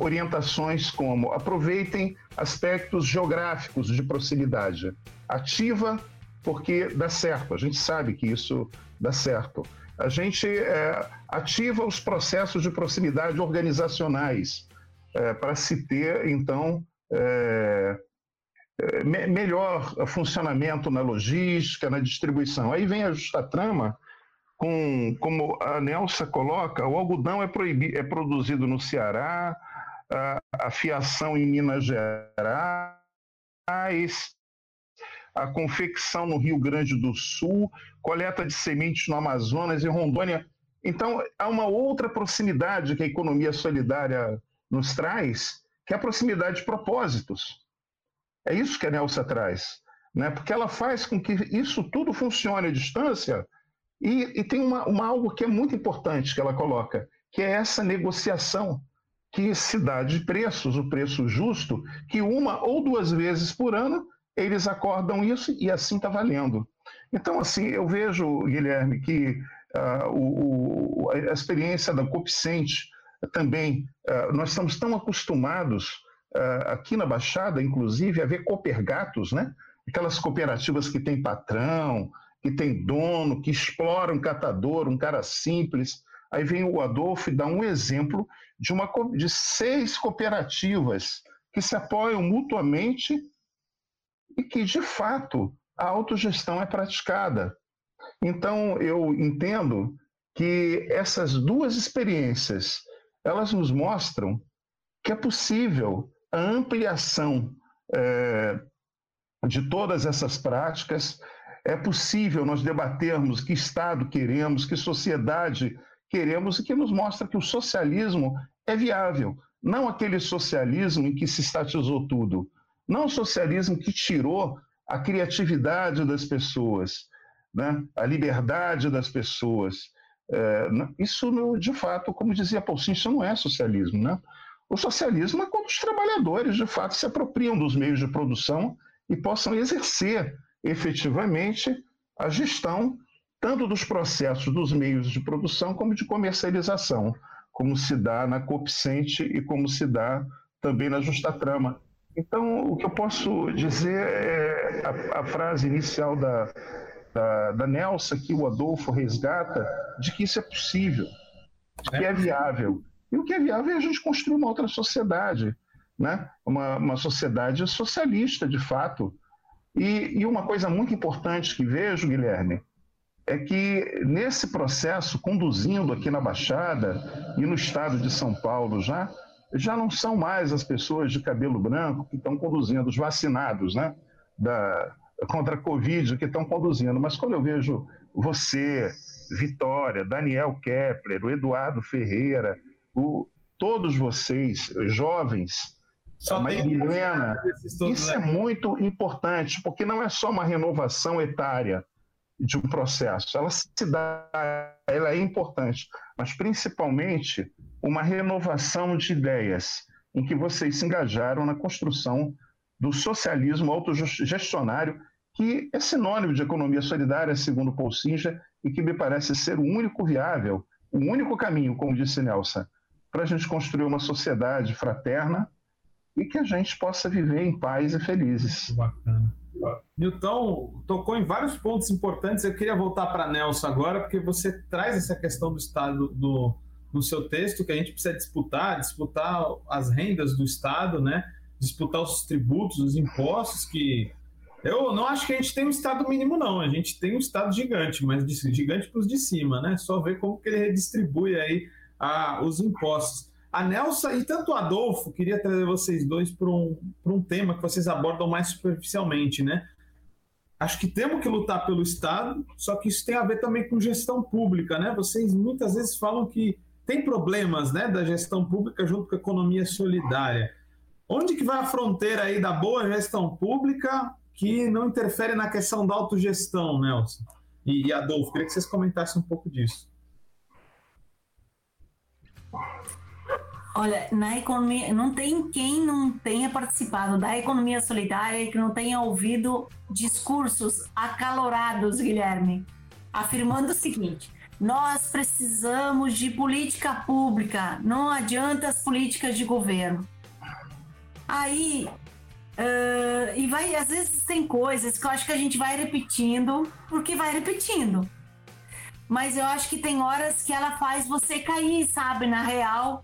orientações como aproveitem aspectos geográficos de proximidade, ativa porque dá certo, a gente sabe que isso dá certo. A gente é, ativa os processos de proximidade organizacionais é, para se ter, então, é, me melhor funcionamento na logística, na distribuição. Aí vem a justa trama, com, como a Nelsa coloca, o algodão é, proibido, é produzido no Ceará, a, a fiação em Minas Gerais, a confecção no Rio Grande do Sul, coleta de sementes no Amazonas e Rondônia. Então, há uma outra proximidade que a economia solidária nos traz, que é a proximidade de propósitos. É isso que a Nelsa traz, né? porque ela faz com que isso tudo funcione à distância e, e tem uma, uma, algo que é muito importante que ela coloca, que é essa negociação que se dá de preços, o preço justo, que uma ou duas vezes por ano eles acordam isso e assim está valendo. Então, assim, eu vejo, Guilherme, que uh, o, a experiência da Copicente também, uh, nós estamos tão acostumados uh, aqui na Baixada, inclusive, a ver coopergatos, né? Aquelas cooperativas que tem patrão, que tem dono, que exploram um catador, um cara simples. Aí vem o Adolfo e dá um exemplo de, uma, de seis cooperativas que se apoiam mutuamente e que, de fato, a autogestão é praticada. Então, eu entendo que essas duas experiências, elas nos mostram que é possível a ampliação é, de todas essas práticas, é possível nós debatermos que Estado queremos, que sociedade queremos, e que nos mostra que o socialismo é viável. Não aquele socialismo em que se estatizou tudo, não o socialismo que tirou a criatividade das pessoas, né? a liberdade das pessoas. É, isso, de fato, como dizia Paulson, isso não é socialismo. Né? O socialismo é quando os trabalhadores, de fato, se apropriam dos meios de produção e possam exercer efetivamente a gestão tanto dos processos dos meios de produção como de comercialização, como se dá na Copicente e como se dá também na Justa Trama. Então, o que eu posso dizer é a, a frase inicial da, da, da Nelsa, que o Adolfo resgata, de que isso é possível, de que é viável. E o que é viável é a gente construir uma outra sociedade, né? uma, uma sociedade socialista, de fato. E, e uma coisa muito importante que vejo, Guilherme, é que nesse processo, conduzindo aqui na Baixada e no estado de São Paulo já, já não são mais as pessoas de cabelo branco que estão conduzindo, os vacinados, né? Da, contra a Covid que estão conduzindo. Mas quando eu vejo você, Vitória, Daniel Kepler, o Eduardo Ferreira, o, todos vocês, jovens, Só a Marilena, isso é muito importante, porque não é só uma renovação etária de um processo, ela se dá, ela é importante, mas principalmente uma renovação de ideias em que vocês se engajaram na construção do socialismo autogestionário, que é sinônimo de economia solidária, segundo Paul Singer, e que me parece ser o único viável, o único caminho, como disse Nelson, para a gente construir uma sociedade fraterna e que a gente possa viver em paz e felizes. Bacana. Newton tocou em vários pontos importantes. Eu queria voltar para Nelson agora, porque você traz essa questão do Estado do, no seu texto que a gente precisa disputar, disputar as rendas do Estado, né? disputar os tributos, os impostos que eu não acho que a gente tem um estado mínimo não, a gente tem um estado gigante, mas gigante para os de cima, né? Só ver como que ele redistribui aí a, os impostos. A Nelsa e tanto o Adolfo, queria trazer vocês dois para um, um tema que vocês abordam mais superficialmente, né? Acho que temos que lutar pelo Estado, só que isso tem a ver também com gestão pública, né? Vocês muitas vezes falam que tem problemas né, da gestão pública junto com a economia solidária. Onde que vai a fronteira aí da boa gestão pública que não interfere na questão da autogestão, Nelson? E, e Adolfo, queria que vocês comentassem um pouco disso. Olha, na economia, não tem quem não tenha participado da economia solidária e que não tenha ouvido discursos acalorados, Guilherme, afirmando o seguinte: nós precisamos de política pública, não adianta as políticas de governo. Aí, uh, e vai, às vezes tem coisas que eu acho que a gente vai repetindo, porque vai repetindo. Mas eu acho que tem horas que ela faz você cair, sabe, na real,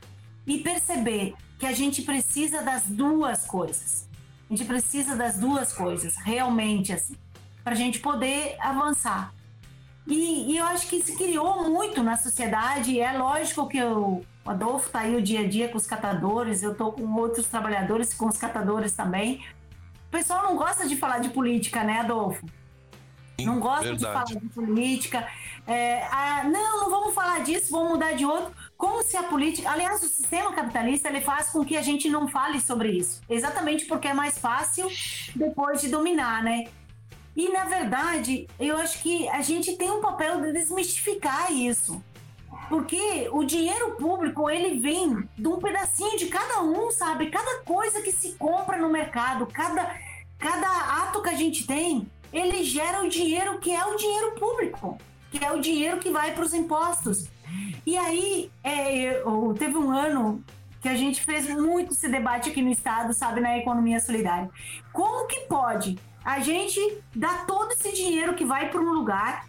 e perceber que a gente precisa das duas coisas. A gente precisa das duas coisas, realmente, assim, para a gente poder avançar. E, e, eu acho que se criou muito na sociedade. É lógico que o Adolfo está aí o dia a dia com os catadores, eu estou com outros trabalhadores, com os catadores também. o pessoal não gosta de falar de política, né, Adolfo? Não gosta Verdade. de falar de política. É, ah, não, não vamos falar disso, vamos mudar de outro. Como se a política. Aliás, o sistema capitalista ele faz com que a gente não fale sobre isso. Exatamente porque é mais fácil depois de dominar, né? E, na verdade, eu acho que a gente tem um papel de desmistificar isso. Porque o dinheiro público, ele vem de um pedacinho de cada um, sabe? Cada coisa que se compra no mercado, cada, cada ato que a gente tem, ele gera o dinheiro que é o dinheiro público, que é o dinheiro que vai para os impostos. E aí, é, eu, teve um ano que a gente fez muito esse debate aqui no Estado, sabe, na economia solidária. Como que pode a gente dar todo esse dinheiro que vai para um lugar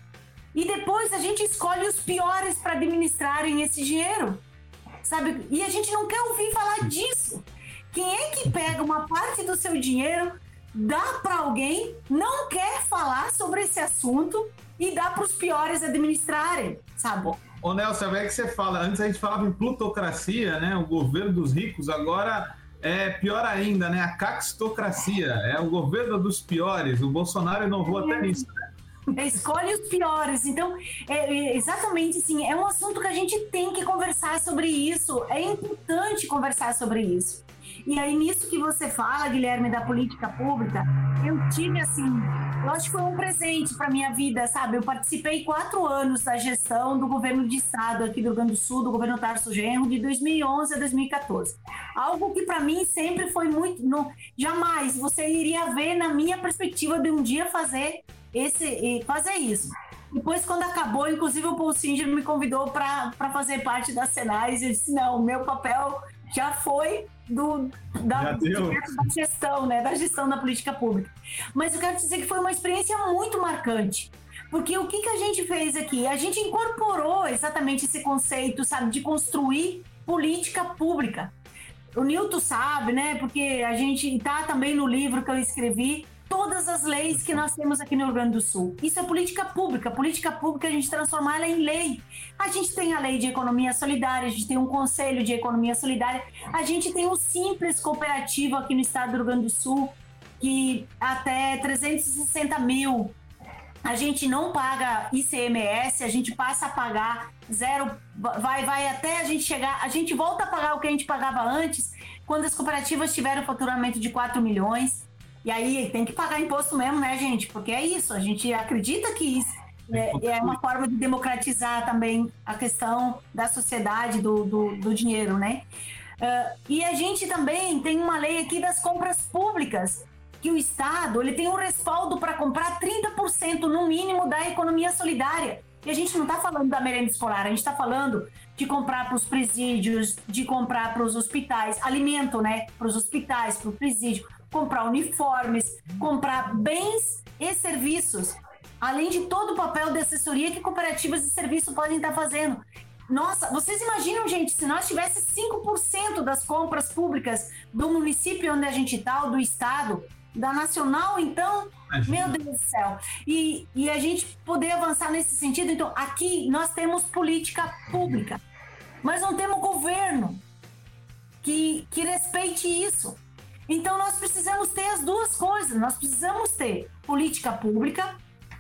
e depois a gente escolhe os piores para administrarem esse dinheiro? Sabe? E a gente não quer ouvir falar disso. Quem é que pega uma parte do seu dinheiro dá para alguém, não quer falar sobre esse assunto e dá para os piores administrarem, sabe? Ô Nelson, é que você fala, antes a gente falava em plutocracia, né? O governo dos ricos, agora é pior ainda, né? A caxtocracia, é o governo dos piores. O Bolsonaro inovou é. até nisso, né? É, escolhe os piores. Então, é, é, exatamente assim, é um assunto que a gente tem que conversar sobre isso. É importante conversar sobre isso. E aí, nisso que você fala, Guilherme, da política pública, eu tive, assim, eu acho que foi um presente para minha vida, sabe? Eu participei quatro anos da gestão do governo de estado aqui do Rio Grande do Sul, do governo Tarso Genro, de 2011 a 2014. Algo que para mim sempre foi muito. Não, jamais você iria ver na minha perspectiva de um dia fazer esse fazer isso. Depois, quando acabou, inclusive o Paul Singer me convidou para fazer parte da Senais. Eu disse: não, meu papel já foi do, da, da, gestão, né? Da gestão da política pública. Mas eu quero dizer que foi uma experiência muito marcante. Porque o que, que a gente fez aqui? A gente incorporou exatamente esse conceito, sabe, de construir política pública. O Nilton sabe, né? Porque a gente está também no livro que eu escrevi, todas as leis que nós temos aqui no Rio Grande do Sul. Isso é política pública. Política pública a gente transformar ela em lei. A gente tem a lei de economia solidária, a gente tem um conselho de economia solidária, a gente tem o simples cooperativo aqui no estado do Rio Grande do Sul, que até 360 mil a gente não paga ICMS, a gente passa a pagar zero, vai, vai até a gente chegar, a gente volta a pagar o que a gente pagava antes, quando as cooperativas tiveram faturamento de 4 milhões. E aí tem que pagar imposto mesmo, né, gente? Porque é isso, a gente acredita que isso é, é uma forma de democratizar também a questão da sociedade, do, do, do dinheiro, né? Uh, e a gente também tem uma lei aqui das compras públicas, que o Estado ele tem um respaldo para comprar 30% no mínimo da economia solidária. E a gente não está falando da merenda escolar, a gente está falando de comprar para os presídios, de comprar para os hospitais, alimento, né? Para os hospitais, para o presídio comprar uniformes, comprar bens e serviços, além de todo o papel de assessoria que cooperativas de serviço podem estar fazendo. Nossa, vocês imaginam, gente, se nós tivesse 5% das compras públicas do município onde a gente está, do estado, da nacional, então, Imagina. meu Deus do céu. E, e a gente poder avançar nesse sentido. Então, aqui nós temos política pública, mas não temos governo que, que respeite isso. Então nós precisamos ter as duas coisas. Nós precisamos ter política pública,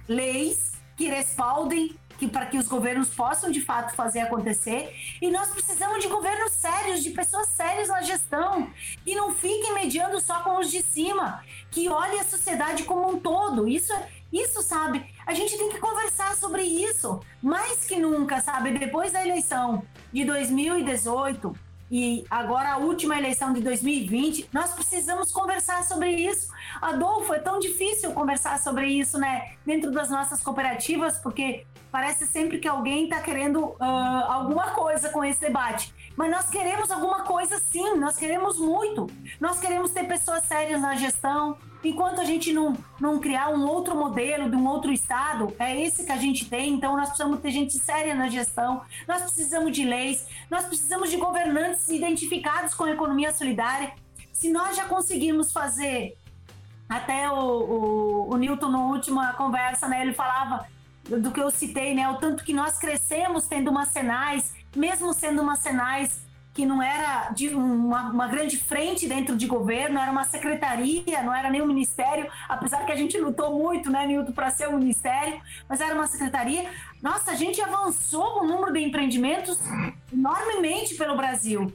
leis que respaldem que para que os governos possam de fato fazer acontecer. E nós precisamos de governos sérios, de pessoas sérias na gestão, que não fiquem mediando só com os de cima, que olhem a sociedade como um todo. Isso isso, sabe? A gente tem que conversar sobre isso, mais que nunca, sabe? Depois da eleição de 2018, e agora a última eleição de 2020, nós precisamos conversar sobre isso. Adolfo, é tão difícil conversar sobre isso, né, dentro das nossas cooperativas, porque parece sempre que alguém está querendo uh, alguma coisa com esse debate. Mas nós queremos alguma coisa sim, nós queremos muito. Nós queremos ter pessoas sérias na gestão, enquanto a gente não, não criar um outro modelo de um outro estado, é esse que a gente tem, então nós precisamos ter gente séria na gestão, nós precisamos de leis, nós precisamos de governantes identificados com a economia solidária. Se nós já conseguimos fazer, até o, o, o Newton, na última conversa, né, ele falava do que eu citei, né, o tanto que nós crescemos tendo uma Senais, mesmo sendo uma Senais que não era de uma, uma, grande frente dentro de governo, era uma secretaria, não era nem um ministério, apesar que a gente lutou muito, né, Nilton, para ser um ministério, mas era uma secretaria. Nossa, a gente avançou o número de empreendimentos enormemente pelo Brasil.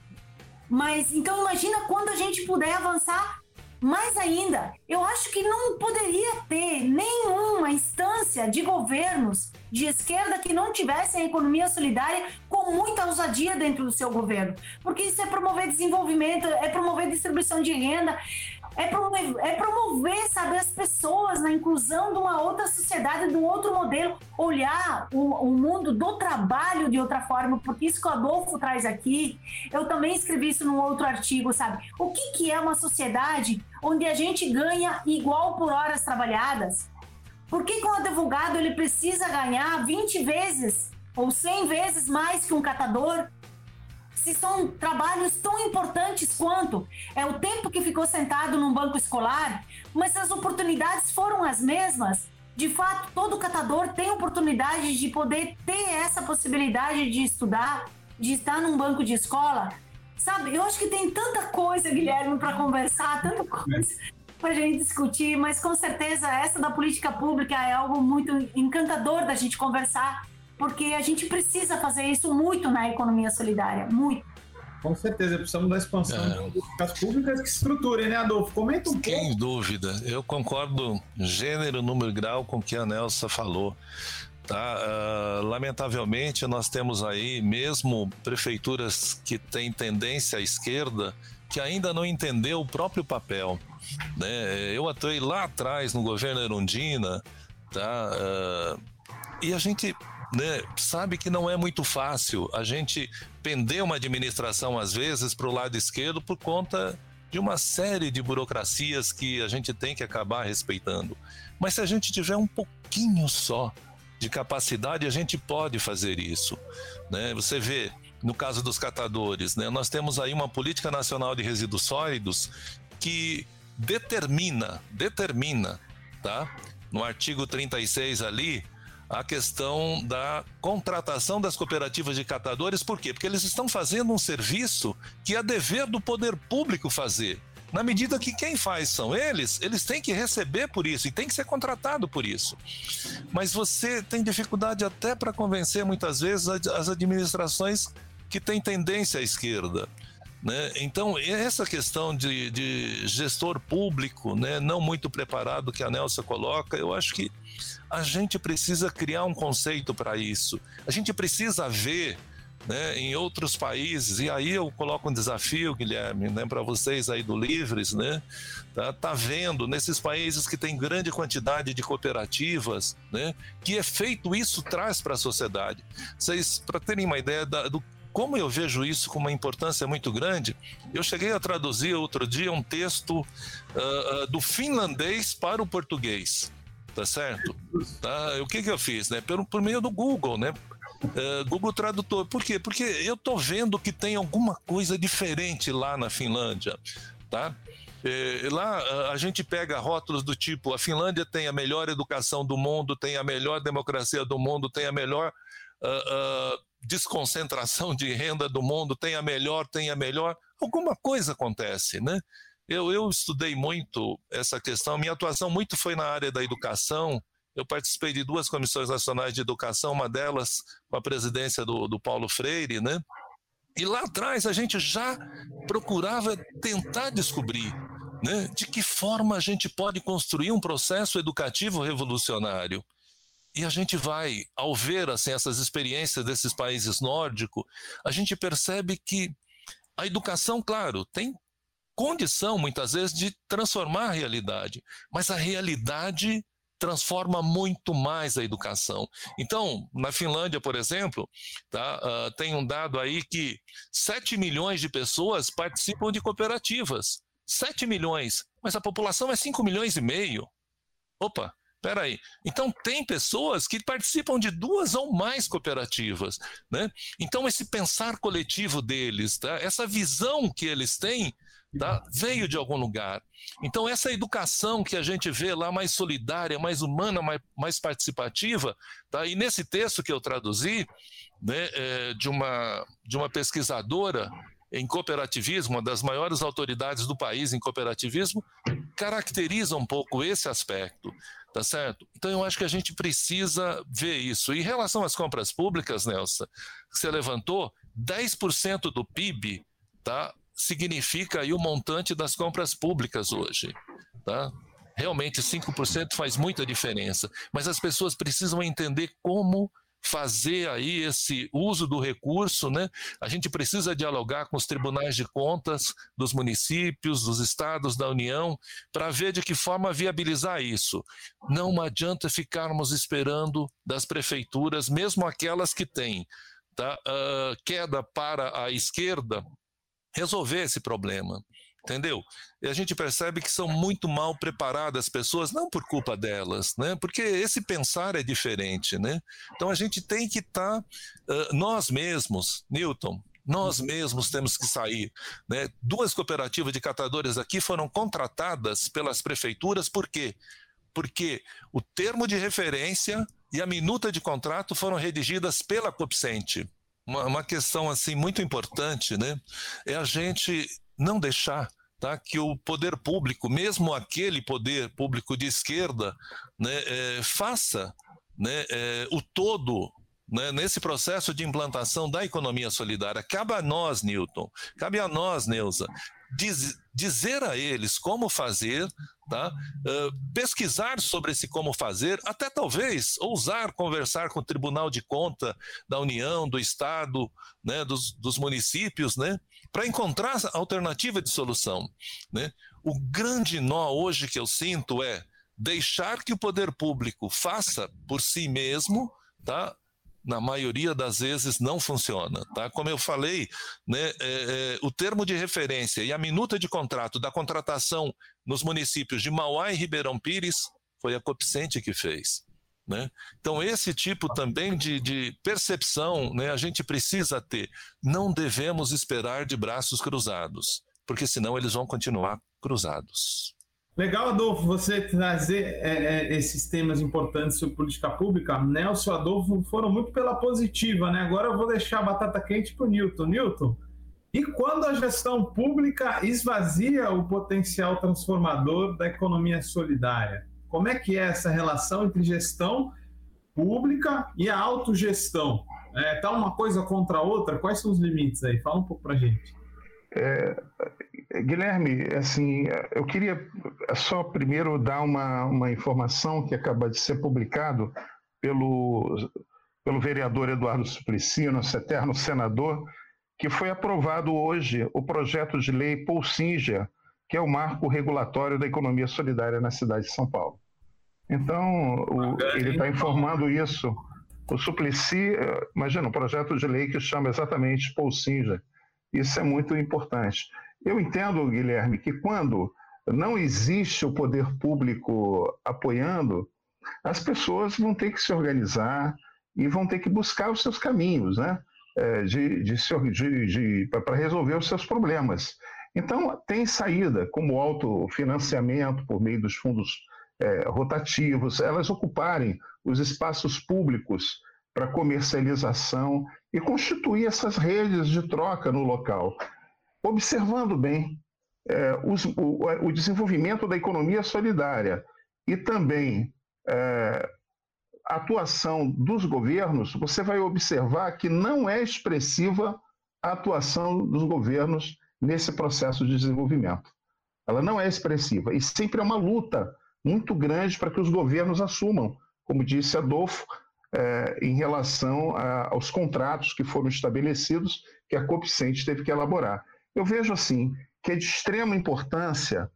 Mas então imagina quando a gente puder avançar mais ainda, eu acho que não poderia ter nenhuma instância de governos de esquerda que não tivessem a economia solidária com muita ousadia dentro do seu governo. Porque isso é promover desenvolvimento, é promover distribuição de renda, é promover, é promover, sabe, as pessoas na inclusão de uma outra sociedade, de um outro modelo, olhar o, o, mundo do trabalho de outra forma, porque isso que o Adolfo traz aqui, eu também escrevi isso num outro artigo, sabe? O que, que é uma sociedade onde a gente ganha igual por horas trabalhadas? Por que, que um advogado ele precisa ganhar 20 vezes ou 100 vezes mais que um catador? se são trabalhos tão importantes quanto é o tempo que ficou sentado num banco escolar, mas as oportunidades foram as mesmas. De fato, todo catador tem oportunidade de poder ter essa possibilidade de estudar, de estar num banco de escola. Sabe, eu acho que tem tanta coisa, Guilherme, para conversar, tanta coisa para a gente discutir, mas com certeza essa da política pública é algo muito encantador da gente conversar porque a gente precisa fazer isso muito na economia solidária, muito. Com certeza, precisamos da expansão é. das públicas que se estruturem, né, Adolfo? Comenta um pouco. Sem dúvida, eu concordo gênero, número e grau com o que a Nelsa falou. Tá? Uh, lamentavelmente, nós temos aí mesmo prefeituras que têm tendência à esquerda que ainda não entendeu o próprio papel. Né? Eu atuei lá atrás no governo Erundina, tá? Uh, e a gente né, sabe que não é muito fácil a gente pender uma administração, às vezes, para o lado esquerdo por conta de uma série de burocracias que a gente tem que acabar respeitando. Mas se a gente tiver um pouquinho só de capacidade, a gente pode fazer isso. Né? Você vê, no caso dos catadores, né, nós temos aí uma política nacional de resíduos sólidos que determina, determina, tá? No artigo 36 ali, a questão da contratação das cooperativas de catadores, por quê? Porque eles estão fazendo um serviço que é dever do poder público fazer. Na medida que quem faz são eles, eles têm que receber por isso e tem que ser contratado por isso. Mas você tem dificuldade até para convencer muitas vezes as administrações que têm tendência à esquerda. Né? Então, essa questão de, de gestor público, né, não muito preparado que a Nelson coloca, eu acho que a gente precisa criar um conceito para isso. A gente precisa ver né, em outros países, e aí eu coloco um desafio, Guilherme, né, para vocês aí do Livres, né, tá, tá vendo nesses países que tem grande quantidade de cooperativas, né, que efeito isso traz para a sociedade. Vocês, para terem uma ideia da, do como eu vejo isso com uma importância muito grande, eu cheguei a traduzir outro dia um texto uh, uh, do finlandês para o português, tá certo? Tá? O que, que eu fiz? Né? Por, por meio do Google, né? Uh, Google Tradutor. Por quê? Porque eu tô vendo que tem alguma coisa diferente lá na Finlândia, tá? Eh, lá a gente pega rótulos do tipo: a Finlândia tem a melhor educação do mundo, tem a melhor democracia do mundo, tem a melhor uh, uh, desconcentração de renda do mundo, tem a melhor, tem a melhor, alguma coisa acontece, né? Eu, eu estudei muito essa questão, minha atuação muito foi na área da educação, eu participei de duas comissões nacionais de educação, uma delas com a presidência do, do Paulo Freire, né? E lá atrás a gente já procurava tentar descobrir né, de que forma a gente pode construir um processo educativo revolucionário. E a gente vai, ao ver assim, essas experiências desses países nórdicos, a gente percebe que a educação, claro, tem condição, muitas vezes, de transformar a realidade, mas a realidade transforma muito mais a educação. Então, na Finlândia, por exemplo, tá, uh, tem um dado aí que 7 milhões de pessoas participam de cooperativas. 7 milhões, mas a população é 5 milhões e meio. Opa, Peraí. Então, tem pessoas que participam de duas ou mais cooperativas. Né? Então, esse pensar coletivo deles, tá? essa visão que eles têm, tá? veio de algum lugar. Então, essa educação que a gente vê lá mais solidária, mais humana, mais, mais participativa, tá? e nesse texto que eu traduzi, né, é, de, uma, de uma pesquisadora em cooperativismo, uma das maiores autoridades do país em cooperativismo, caracteriza um pouco esse aspecto, tá certo? Então eu acho que a gente precisa ver isso. Em relação às compras públicas, Nelson, que você levantou, 10% do PIB, tá? Significa aí o montante das compras públicas hoje, tá? Realmente 5% faz muita diferença, mas as pessoas precisam entender como fazer aí esse uso do recurso, né? A gente precisa dialogar com os tribunais de contas dos municípios, dos estados, da União, para ver de que forma viabilizar isso. Não adianta ficarmos esperando das prefeituras, mesmo aquelas que têm tá, uh, queda para a esquerda, resolver esse problema entendeu? E a gente percebe que são muito mal preparadas as pessoas, não por culpa delas, né? Porque esse pensar é diferente, né? Então a gente tem que estar, tá, uh, nós mesmos, Newton, nós mesmos temos que sair. Né? Duas cooperativas de catadores aqui foram contratadas pelas prefeituras, por quê? Porque o termo de referência e a minuta de contrato foram redigidas pela Copcente. Uma, uma questão assim muito importante, né? É a gente não deixar tá, que o poder público, mesmo aquele poder público de esquerda, né, é, faça né, é, o todo né, nesse processo de implantação da economia solidária. Cabe a nós, Newton, cabe a nós, Neuza, diz, dizer a eles como fazer, tá? Uh, pesquisar sobre esse como fazer, até talvez ousar conversar com o Tribunal de Conta da União, do Estado, né, dos, dos municípios, né, para encontrar alternativa de solução. Né? O grande nó hoje que eu sinto é deixar que o poder público faça por si mesmo, tá? Na maioria das vezes não funciona. Tá? Como eu falei, né, é, é, o termo de referência e a minuta de contrato da contratação nos municípios de Mauá e Ribeirão Pires foi a Copicente que fez. Né? Então, esse tipo também de, de percepção né, a gente precisa ter. Não devemos esperar de braços cruzados, porque senão eles vão continuar cruzados. Legal, Adolfo, você trazer é, é, esses temas importantes sobre política pública. Nelson e Adolfo foram muito pela positiva, né? Agora eu vou deixar a batata quente para o Newton. Newton, e quando a gestão pública esvazia o potencial transformador da economia solidária? Como é que é essa relação entre gestão pública e a autogestão? É, tá uma coisa contra a outra? Quais são os limites aí? Fala um pouco para gente. É, Guilherme, assim, eu queria só primeiro dar uma, uma informação que acaba de ser publicado pelo, pelo vereador Eduardo Suplicy, nosso eterno senador, que foi aprovado hoje o projeto de lei Paul Singer, que é o marco regulatório da economia solidária na cidade de São Paulo. Então, o, ele está informando isso. O Suplicy, imagina, um projeto de lei que chama exatamente Paul Singer. Isso é muito importante. Eu entendo, Guilherme, que quando não existe o poder público apoiando, as pessoas vão ter que se organizar e vão ter que buscar os seus caminhos, né? É, de, de, de, de para resolver os seus problemas. Então, tem saída, como autofinanciamento por meio dos fundos é, rotativos, elas ocuparem os espaços públicos para comercialização e constituir essas redes de troca no local observando bem é, os, o, o, desenvolvimento da economia solidária e também é, a atuação dos governos, você vai observar que não é expressiva a atuação dos governos nesse processo de desenvolvimento. Ela não é expressiva e sempre é uma luta muito grande para que os governos assumam, como disse Adolfo, é, em relação a, aos contratos que foram estabelecidos que a Copicente teve que elaborar. Eu vejo assim que é de extrema importância.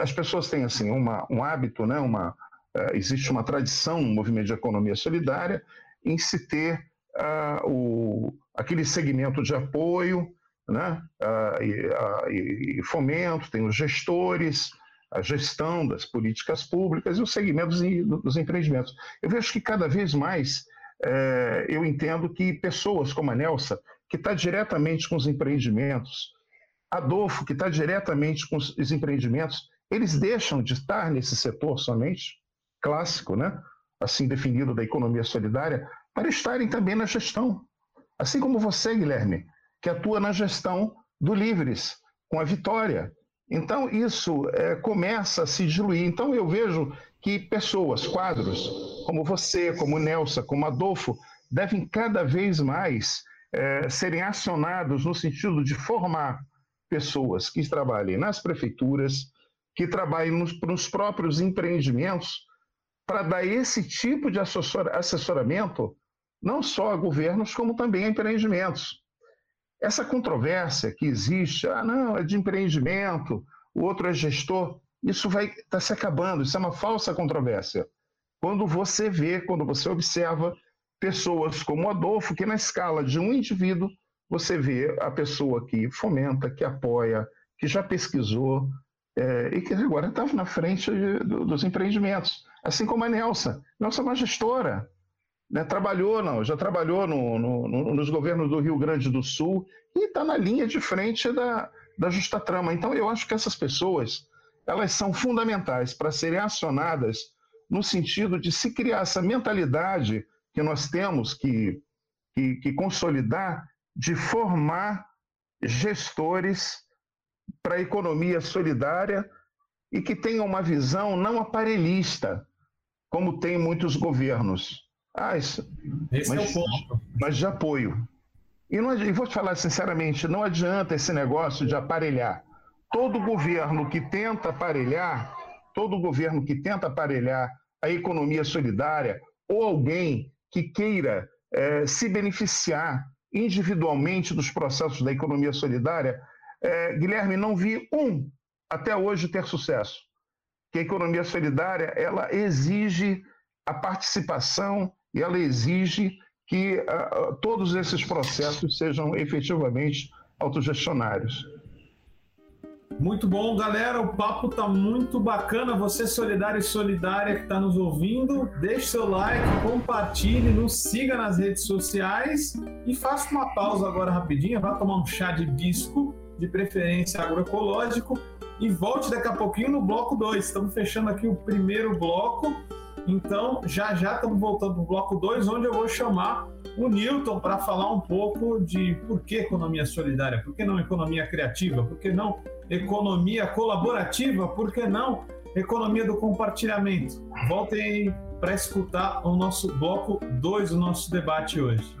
As pessoas têm assim uma, um hábito, né? Uma uh, existe uma tradição no movimento de economia solidária em se ter uh, o, aquele segmento de apoio, né? Uh, e, e, fomento, tem os gestores, a gestão das políticas públicas e os segmentos dos empreendimentos. Eu vejo que cada vez mais eh, eu entendo que pessoas como a Nelsa, que está diretamente com os empreendimentos, Adolfo, que está diretamente com os empreendimentos, eles deixam de estar nesse setor somente, clássico, né? assim definido da economia solidária, para estarem também na gestão. Assim como você, Guilherme, que atua na gestão do Livres, com a vitória. Então, isso é, começa a se diluir. Então, eu vejo que pessoas, quadros, como você, como Nelson, como Adolfo, devem cada vez mais é, serem acionados no sentido de formar pessoas que trabalhem nas prefeituras, que trabalhem nos, nos próprios empreendimentos, para dar esse tipo de assessor, assessoramento não só a governos, como também a empreendimentos. Essa controvérsia que existe, ah, não, é de empreendimento, o outro é gestor, isso vai estar tá se acabando, isso é uma falsa controvérsia. Quando você vê, quando você observa pessoas como Adolfo, que na escala de um indivíduo, você vê a pessoa que fomenta, que apoia, que já pesquisou é, e que agora está na frente de, do, dos empreendimentos. Assim como a Nelsa. Nelsa é uma gestora, né? trabalhou, não, já trabalhou no, no, no, nos governos do Rio Grande do Sul e está na linha de frente da, da justa trama. Então, eu acho que essas pessoas elas são fundamentais para serem acionadas no sentido de se criar essa mentalidade que nós temos que, que, que consolidar de formar gestores para a economia solidária e que tenham uma visão não aparelhista, como tem muitos governos. Ah, isso, Esse mas, é o ponto. Mas de apoio. E, não, e vou te falar sinceramente, não adianta esse negócio de aparelhar. Todo governo que tenta aparelhar, todo governo que tenta aparelhar a economia solidária ou alguém que queira é, se beneficiar individualmente dos processos da economia solidária, é, Guilherme, não vi um até hoje ter sucesso. Que a economia solidária ela exige a participação e ela exige que uh, todos esses processos sejam efetivamente autogestionários. Muito bom, galera. O papo tá muito bacana. Você solidário e solidária que está nos ouvindo, deixe seu like, compartilhe, nos siga nas redes sociais e faça uma pausa agora rapidinho, vá tomar um chá de bisco, de preferência agroecológico, e volte daqui a pouquinho no bloco 2. Estamos fechando aqui o primeiro bloco. Então, já já estamos voltando para o bloco 2, onde eu vou chamar o Newton para falar um pouco de por que economia solidária, por que não economia criativa, por que não economia colaborativa, por que não economia do compartilhamento? Voltem para escutar o nosso bloco 2, o nosso debate hoje.